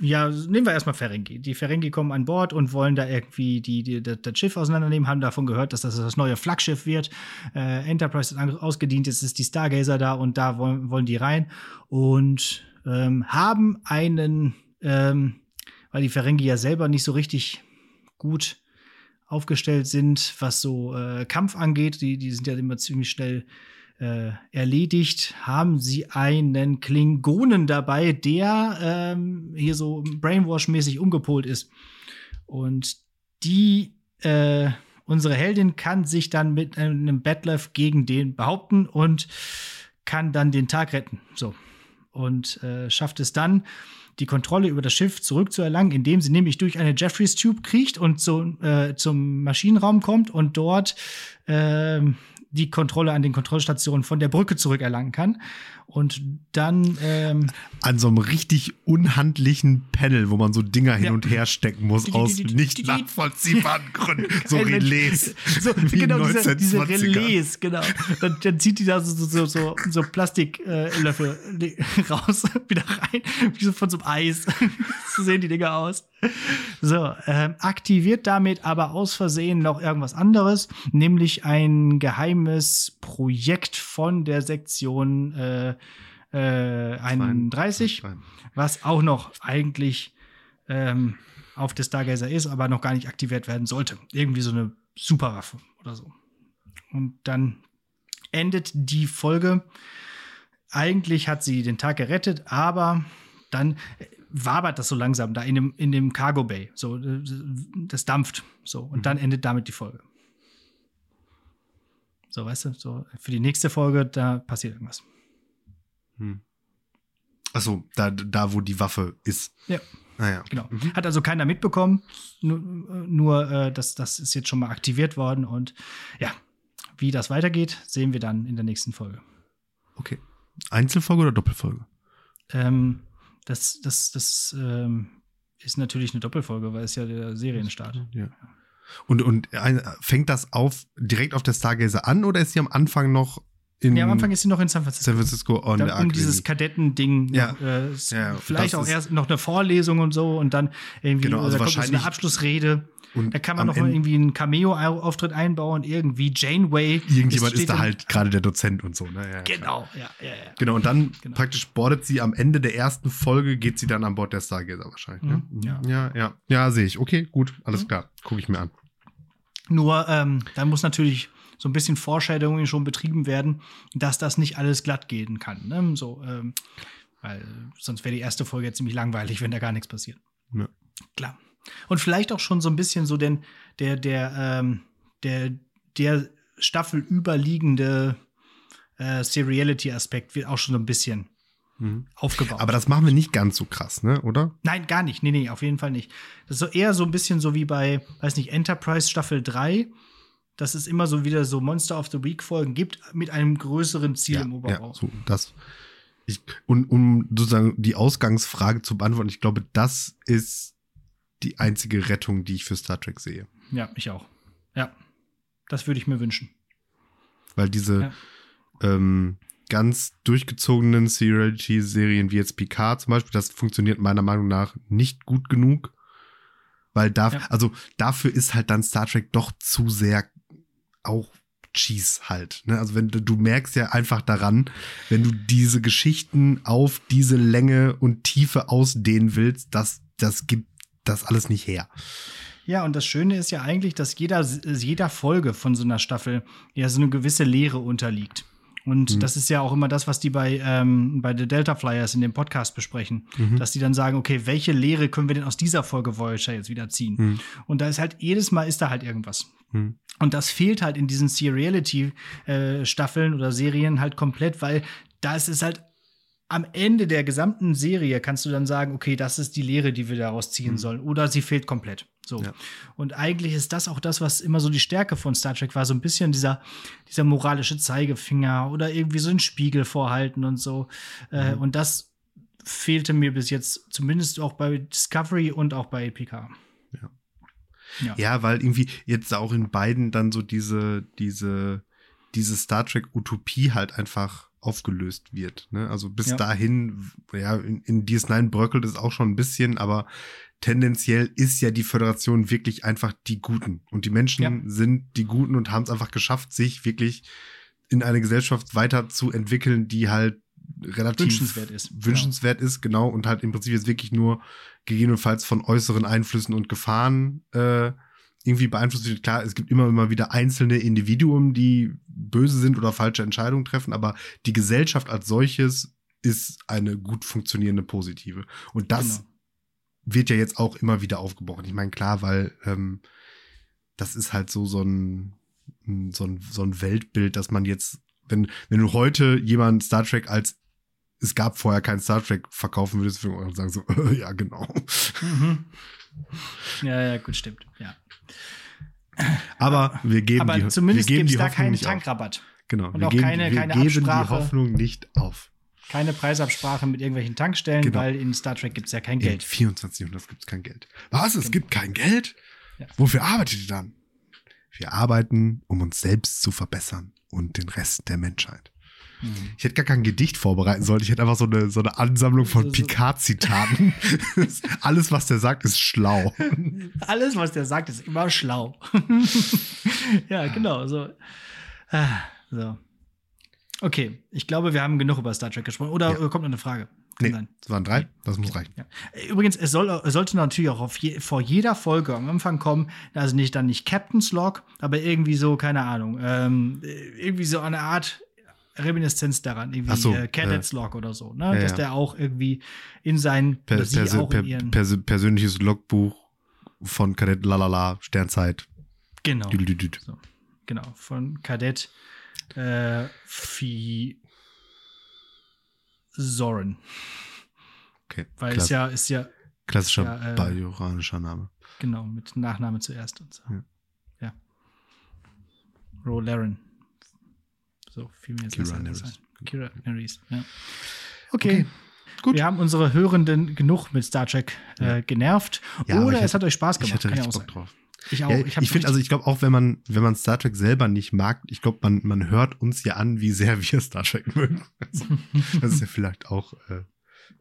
ja, nehmen wir erstmal Ferengi. Die Ferengi kommen an Bord und wollen da irgendwie die, die, das, das Schiff auseinandernehmen, haben davon gehört, dass das das neue Flaggschiff wird. Äh, Enterprise ist ausgedient, jetzt ist die Stargazer da und da wollen, wollen die rein und ähm, haben einen, ähm, weil die Ferengi ja selber nicht so richtig gut aufgestellt sind, was so äh, Kampf angeht. Die, die sind ja immer ziemlich schnell äh, erledigt, haben sie einen Klingonen dabei, der ähm, hier so Brainwash-mäßig umgepolt ist. Und die, äh, unsere Heldin kann sich dann mit einem Battlef gegen den behaupten und kann dann den Tag retten. So. Und äh, schafft es dann, die Kontrolle über das Schiff zurückzuerlangen, indem sie nämlich durch eine Jeffreys Tube kriecht und so, äh, zum Maschinenraum kommt und dort ähm, die Kontrolle an den Kontrollstationen von der Brücke zurückerlangen kann. Und dann ähm, An so einem richtig unhandlichen Panel, wo man so Dinger hin Ja. und her stecken muss, Die- die- aus die- nicht nachvollziehbaren Gründen. So Relais. So, genau, diese, diese 1920er. Relais, genau. Dann, dann zieht die da so, so, so, so Plastiklöffel raus, wieder rein, wie so von so einem Eis. so sehen die Dinger aus. So, ähm, aktiviert damit aber aus Versehen noch irgendwas anderes, nämlich ein geheimes Projekt von der Sektion äh, äh, 31 was auch noch eigentlich ähm, auf der Stargazer ist, aber noch gar nicht aktiviert werden sollte. Irgendwie so eine Superwaffe oder so. Und dann endet die Folge. Eigentlich hat sie den Tag gerettet, aber dann wabert das so langsam da in dem, in dem Cargo Bay. So, äh, das dampft. So, und dann endet damit die Folge. So, weißt du, so für die nächste Folge, da passiert irgendwas. Achso, da, da, wo die Waffe ist. Ja. Naja. Genau. Mhm. Hat also keiner mitbekommen. Nur, nur äh, das, das ist jetzt schon mal aktiviert worden. Und ja, wie das weitergeht, sehen wir dann in der nächsten Folge. Okay. Einzelfolge oder Doppelfolge? Ähm, das das, das ähm, ist natürlich eine Doppelfolge, weil es ja der Serienstart. Ja. Und, und fängt das auf direkt auf der Stargazer an oder ist sie am Anfang noch in Ja, am Anfang ist sie noch in San Francisco. San Francisco on Dann, um dieses Kadettending, Ja. äh, Ja, vielleicht auch erst noch eine Vorlesung und so und dann irgendwie Genau, also da kommt noch so eine wahrscheinlich- Abschlussrede. Und da kann man noch mal irgendwie einen Cameo-Auftritt einbauen, irgendwie Janeway. Irgendjemand ist, da halt gerade der Dozent und so, ne? Ja, genau, ja, ja, ja. Genau, und dann genau. praktisch bordet sie am Ende der ersten Folge, geht sie dann an Bord der Stargazer wahrscheinlich. Ne? Mhm, ja. ja, ja. Ja, sehe ich. Okay, gut, alles mhm. klar. Gucke ich mir an. Nur, ähm, da muss natürlich so ein bisschen Foreshadowing schon betrieben werden, dass das nicht alles glatt gehen kann. Ne? So, ähm, weil sonst wäre die erste Folge ja ziemlich langweilig, wenn da gar nichts passiert. Ja. Klar. Und vielleicht auch schon so ein bisschen so denn der, der, ähm, der, der Staffel überliegende äh, Seriality-Aspekt wird auch schon so ein bisschen mhm. aufgebaut. Aber das machen wir nicht ganz so krass, ne, oder? Nein, gar nicht. Nee, nee, auf jeden Fall nicht. Das ist so eher so ein bisschen so wie bei, weiß nicht, Enterprise Staffel 3, dass es immer so wieder so Monster of the Week Folgen gibt mit einem größeren Ziel ja, im Oberbau. Ja, so, das. Ich, und um sozusagen die Ausgangsfrage zu beantworten, ich glaube, das ist die einzige Rettung, die ich für Star Trek sehe. Ja, ich auch. Ja, das würde ich mir wünschen. Weil diese ja. ähm, ganz durchgezogenen Seriality-Serien wie jetzt Picard zum Beispiel, das funktioniert meiner Meinung nach nicht gut genug. Weil da, ja. also dafür ist halt dann Star Trek doch zu sehr auch Cheese halt. Ne? Also wenn du, du merkst ja einfach daran, wenn du diese Geschichten auf diese Länge und Tiefe ausdehnen willst, das, das gibt das alles nicht her. Ja, und das Schöne ist ja eigentlich, dass jeder, jeder Folge von so einer Staffel ja so eine gewisse Lehre unterliegt. Und mhm. das ist ja auch immer das, was die bei, ähm, bei The Delta Flyers in dem Podcast besprechen. Mhm. Dass die dann sagen, okay, welche Lehre können wir denn aus dieser Folge Voyager jetzt wieder ziehen? Mhm. Und da ist halt, jedes Mal ist da halt irgendwas. Mhm. Und das fehlt halt in diesen Seriality-Staffeln äh, oder Serien halt komplett, weil da ist es halt am Ende der gesamten Serie kannst du dann sagen, okay, das ist die Lehre, die wir daraus ziehen mhm. sollen. Oder sie fehlt komplett. So. Ja. Und eigentlich ist das auch das, was immer so die Stärke von Star Trek war, so ein bisschen dieser, dieser moralische Zeigefinger oder irgendwie so ein Spiegel vorhalten und so. Äh, mhm. Äh, und das fehlte mir bis jetzt, zumindest auch bei Discovery und auch bei PK. Ja. Ja. ja, weil irgendwie jetzt auch in beiden dann so diese, diese, diese Star Trek-Utopie halt einfach aufgelöst wird. Ne? Also bis ja. dahin, ja, in, in DS9 bröckelt es auch schon ein bisschen, aber tendenziell ist ja die Föderation wirklich einfach die Guten. Und die Menschen ja. sind die Guten und haben es einfach geschafft, sich wirklich in eine Gesellschaft weiterzuentwickeln, die halt relativ wünschenswert ist. Wünschenswert genau. ist, genau, und halt im Prinzip jetzt wirklich nur gegebenenfalls von äußeren Einflüssen und Gefahren äh, irgendwie beeinflusst wird. Klar, es gibt immer, immer wieder einzelne Individuen, die böse sind oder falsche Entscheidungen treffen, aber die Gesellschaft als solches ist eine gut funktionierende positive. Und das genau. wird ja jetzt auch immer wieder aufgebrochen. Ich meine, klar, weil ähm, das ist halt so, so ein, so ein, so ein Weltbild, dass man jetzt, wenn, wenn du heute jemand Star Trek als es gab vorher kein Star Trek verkaufen würdest, würde ich sagen so, ja, genau. Mhm. Ja, ja, gut, stimmt, ja. Aber wir geben Aber die, zumindest wir geben die da keinen Tankrabatt. Auf. Genau, und auch geben, keine, keine wir geben die Hoffnung nicht auf. Keine Preisabsprache mit irgendwelchen Tankstellen, genau. weil in Star Trek gibt es ja kein Geld. In 24 Jahrhundert gibt es kein Geld. Was? Es genau. gibt kein Geld? Ja. Wofür arbeitet ihr dann? Wir arbeiten, um uns selbst zu verbessern und den Rest der Menschheit. Mhm. Ich hätte gar kein Gedicht vorbereiten sollen. Ich hätte einfach so eine, so eine Ansammlung von Picard-Zitaten. Alles, was der sagt, ist schlau. Alles, was der sagt, ist immer schlau. ja, genau. So. Ah, so. Okay, ich glaube, wir haben genug über Star Trek gesprochen. Oder ja. kommt noch eine Frage? Nee, sein. es waren drei, das muss reichen. Ja. Übrigens, es, soll, es sollte natürlich auch je, vor jeder Folge am Anfang kommen, also nicht dann nicht Captain's Log, aber irgendwie so, keine Ahnung, ähm, irgendwie so eine Art Reminiszenz daran, irgendwie so, äh, Cadets Log oder so, ne? Dass der auch irgendwie in sein per, per, auch in ihren per, persönliches Logbuch von Kadett Lalala Sternzeit. Genau. So, genau, von Kadett äh, Fi Soren. Okay. Weil es ja ist ja klassischer ja, äh, bajoranischer Name. Genau, mit Nachname zuerst und so. Ja. ja. Rolaren. So, viel mehr Kira Nerys. Kira Nerys, ja. Okay. okay. Gut. Wir haben unsere Hörenden genug mit Star Trek äh, genervt. Ja, Oder es hat euch Spaß gemacht. Ich hatte richtig Bock drauf. Ich auch. Ja, ich, ich finde, also ich glaube auch, wenn man, wenn man Star Trek selber nicht mag, ich glaube, man, man hört uns ja an, wie sehr wir Star Trek mögen. Also, das ist ja vielleicht auch äh,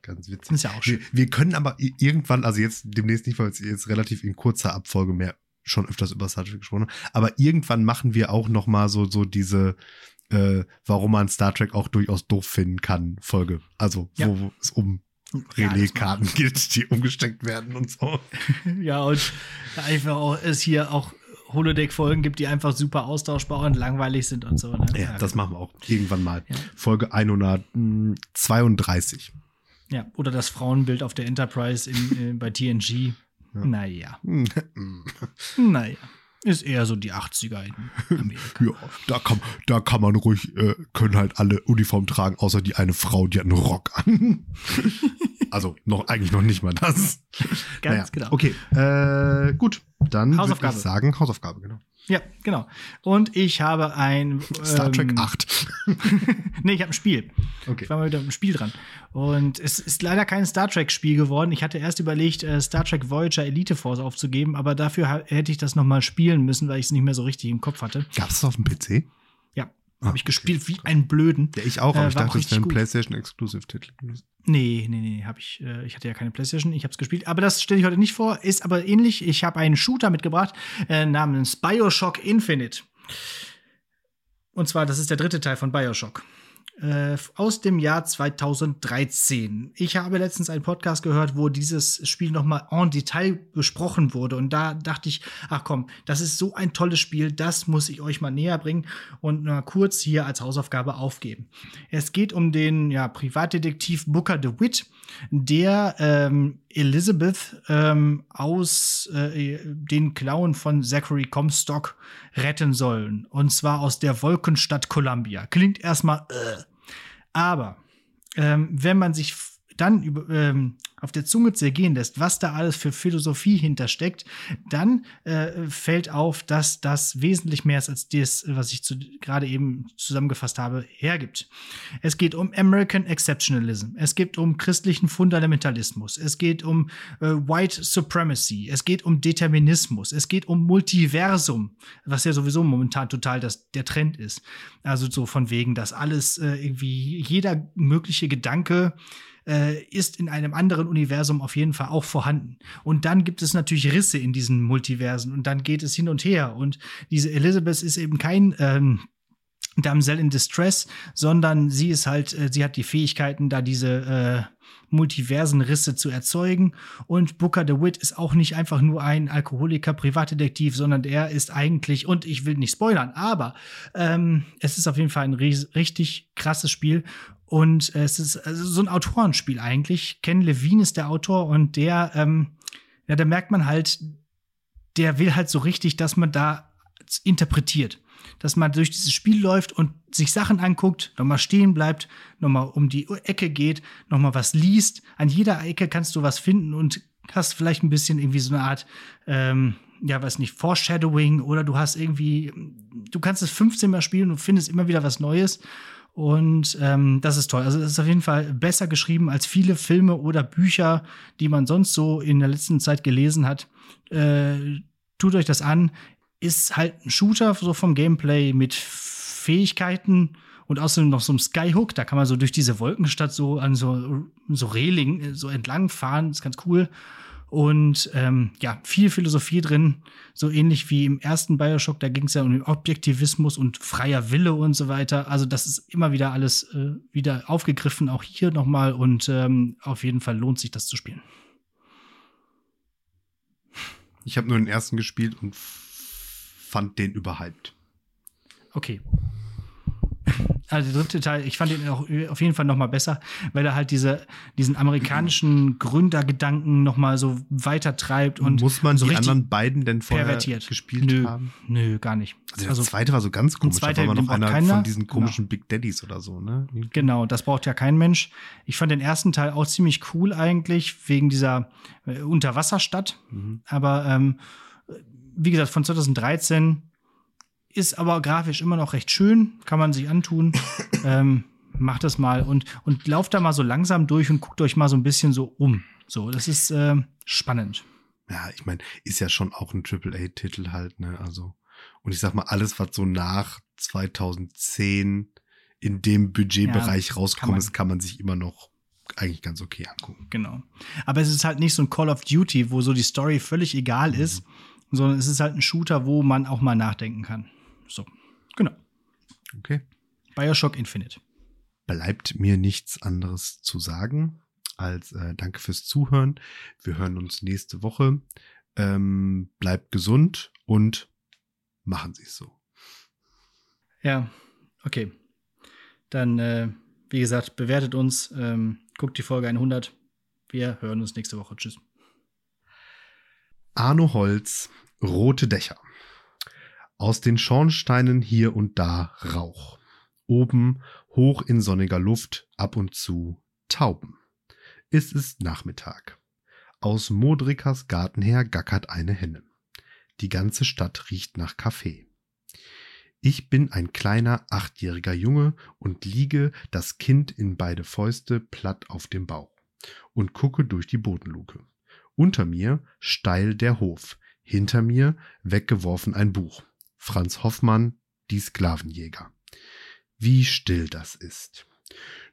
ganz witzig. Ist ja auch schön. Wir, wir, können aber irgendwann, also jetzt demnächst nicht, weil es jetzt relativ in kurzer Abfolge mehr schon öfters über Star Trek gesprochen haben. Aber irgendwann machen wir auch noch mal so, so diese, äh, warum man Star Trek auch durchaus doof finden kann, Folge. Also, ja. wo es um Relais-Karten ja, geht, die umgesteckt werden und so. ja, und einfach auch es hier auch Holodeck-Folgen gibt, die einfach super austauschbar und langweilig sind und so. Ne? Ja, das machen wir auch irgendwann mal. Ja. Folge 132. Ja, oder das Frauenbild auf der Enterprise in, äh, bei TNG. Ja. Naja. naja. Ist eher so die 80er in Amerika. ja, da kann, da kann man ruhig, äh, können halt alle Uniform tragen, außer die eine Frau, die hat einen Rock an. also noch eigentlich noch nicht mal das. Ganz naja, genau. Okay, äh, gut. Dann würde ich sagen Hausaufgabe, genau. Ja, genau. Und ich habe ein Star Trek ähm, 8. nee, ich habe ein Spiel. Okay. Ich war mal wieder im Spiel dran. Und es ist leider kein Star Trek-Spiel geworden. Ich hatte erst überlegt, äh, Star Trek Voyager Elite Force aufzugeben, aber dafür hätte ich das noch mal spielen müssen, weil ich es nicht mehr so richtig im Kopf hatte. Gab es auf dem PC? Ja. Ah, habe ich gespielt wie ein Blöden. Ja, ich auch, aber äh, ich dachte, das wäre ein PlayStation-Exclusive-Titel gewesen. Nee, nee, nee, habe ich. Äh, ich hatte ja keine PlayStation, ich habe es gespielt. Aber das stelle ich heute nicht vor. Ist aber ähnlich. Ich habe einen Shooter mitgebracht äh, namens Bioshock Infinite. Und zwar, das ist der dritte Teil von Bioshock äh, aus dem Jahr 2013. Ich habe letztens einen Podcast gehört, wo dieses Spiel nochmal en Detail besprochen wurde. Und da dachte ich, ach komm, das ist so ein tolles Spiel, das muss ich euch mal näher bringen und mal kurz hier als Hausaufgabe aufgeben. Es geht um den ja, Privatdetektiv Booker DeWitt, der ähm, Elizabeth ähm, aus äh, den Klauen von Zachary Comstock retten sollen. Und zwar aus der Wolkenstadt Columbia. Klingt erstmal, äh, aber ähm, wenn man sich dann ähm, auf der Zunge zergehen lässt, was da alles für Philosophie hintersteckt, dann äh, fällt auf, dass das wesentlich mehr ist als das, was ich gerade eben zusammengefasst habe, hergibt. Es geht um American Exceptionalism, es geht um christlichen Fundamentalismus, es geht um äh, White Supremacy, es geht um Determinismus, es geht um Multiversum, was ja sowieso momentan total das, der Trend ist. Also so von wegen, dass alles äh, irgendwie, jeder mögliche Gedanke äh, ist in einem anderen Universum auf jeden Fall auch vorhanden. Und dann gibt es natürlich Risse in diesen Multiversen und dann geht es hin und her. Und diese Elizabeth ist eben kein ähm, Damsel in Distress, sondern sie ist halt, äh, sie hat die Fähigkeiten, da diese äh, Multiversenrisse zu erzeugen. Und Booker DeWitt ist auch nicht einfach nur ein Alkoholiker, Privatdetektiv, sondern er ist eigentlich, und ich will nicht spoilern, aber ähm, es ist auf jeden Fall ein richtig krasses Spiel. Und es ist also so ein Autorenspiel eigentlich. Ken Levine ist der Autor und der, ähm, ja, da merkt man halt, der will halt so richtig, dass man da interpretiert. Dass man durch dieses Spiel läuft und sich Sachen anguckt, nochmal stehen bleibt, nochmal um die Ecke geht, nochmal was liest. An jeder Ecke kannst du was finden und hast vielleicht ein bisschen irgendwie so eine Art, ähm, ja, weiß nicht, Foreshadowing oder du hast irgendwie, du kannst es 15 Mal spielen und findest immer wieder was Neues. Und ähm, das ist toll. Also es ist auf jeden Fall besser geschrieben als viele Filme oder Bücher, die man sonst so in der letzten Zeit gelesen hat. Äh, tut euch das an. Ist halt ein Shooter so vom Gameplay mit Fähigkeiten und außerdem noch so ein Skyhook. Da kann man so durch diese Wolkenstadt so an so, so Reling so entlang fahren. ist ganz cool. Und ähm, ja, viel Philosophie drin, so ähnlich wie im ersten Bioshock, da ging es ja um den Objektivismus und freier Wille und so weiter. Also das ist immer wieder alles äh, wieder aufgegriffen, auch hier nochmal. Und ähm, auf jeden Fall lohnt sich das zu spielen. Ich habe nur den ersten gespielt und fand den überhyped. Okay. Also der dritte Teil, ich fand den auch auf jeden Fall noch mal besser, weil er halt diese, diesen amerikanischen Gründergedanken noch mal so weiter treibt und muss man so die anderen beiden denn vorher pervertiert. gespielt nö, haben? Nö, gar nicht. Also der also, zweite war so ganz komisch, da war noch einer keiner. von diesen komischen genau. Big Daddies oder so, ne? Genau, das braucht ja kein Mensch. Ich fand den ersten Teil auch ziemlich cool eigentlich wegen dieser äh, Unterwasserstadt, mhm. aber ähm, wie gesagt von 2013 ist aber grafisch immer noch recht schön, kann man sich antun. ähm, macht das mal und, und lauft da mal so langsam durch und guckt euch mal so ein bisschen so um. So, das ist äh, spannend. Ja, ich meine, ist ja schon auch ein AAA-Titel halt, ne? Also, und ich sag mal, alles, was so nach 2010 in dem Budgetbereich ja, rauskommt, kann, kann man sich immer noch eigentlich ganz okay angucken. Genau. Aber es ist halt nicht so ein Call of Duty, wo so die Story völlig egal mhm. ist, sondern es ist halt ein Shooter, wo man auch mal nachdenken kann. So, genau. Okay. Bioshock Infinite. Bleibt mir nichts anderes zu sagen als äh, danke fürs Zuhören. Wir hören uns nächste Woche. Ähm, bleibt gesund und machen Sie es so. Ja, okay. Dann, äh, wie gesagt, bewertet uns, ähm, guckt die Folge 100. Wir hören uns nächste Woche. Tschüss. Arno Holz, Rote Dächer. Aus den Schornsteinen hier und da Rauch. Oben, hoch in sonniger Luft, ab und zu Tauben. Es ist Nachmittag. Aus Modrikas Garten her gackert eine Henne. Die ganze Stadt riecht nach Kaffee. Ich bin ein kleiner achtjähriger Junge und liege das Kind in beide Fäuste platt auf dem Bauch und gucke durch die Bodenluke. Unter mir steil der Hof, hinter mir weggeworfen ein Buch. Franz Hoffmann, die Sklavenjäger. Wie still das ist.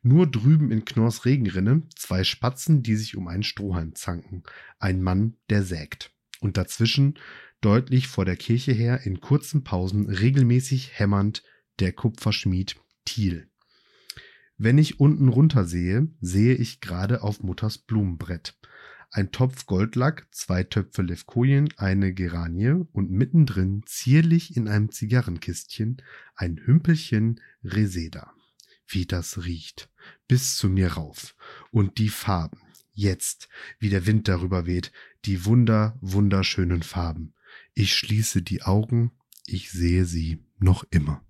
Nur drüben in Knorrs Regenrinne zwei Spatzen, die sich um einen Strohhalm zanken. Ein Mann, der sägt. Und dazwischen, deutlich vor der Kirche her, in kurzen Pausen, regelmäßig hämmernd, der Kupferschmied Thiel. Wenn ich unten runter sehe, sehe ich gerade auf Mutters Blumenbrett. Ein Topf Goldlack, zwei Töpfe Levkojen, eine Geranie und mittendrin zierlich in einem Zigarrenkistchen ein Hümpelchen Reseda wie das riecht, bis zu mir rauf. Und die Farben, jetzt, wie der Wind darüber weht, die wunder, wunderschönen Farben. Ich schließe die Augen, ich sehe sie noch immer.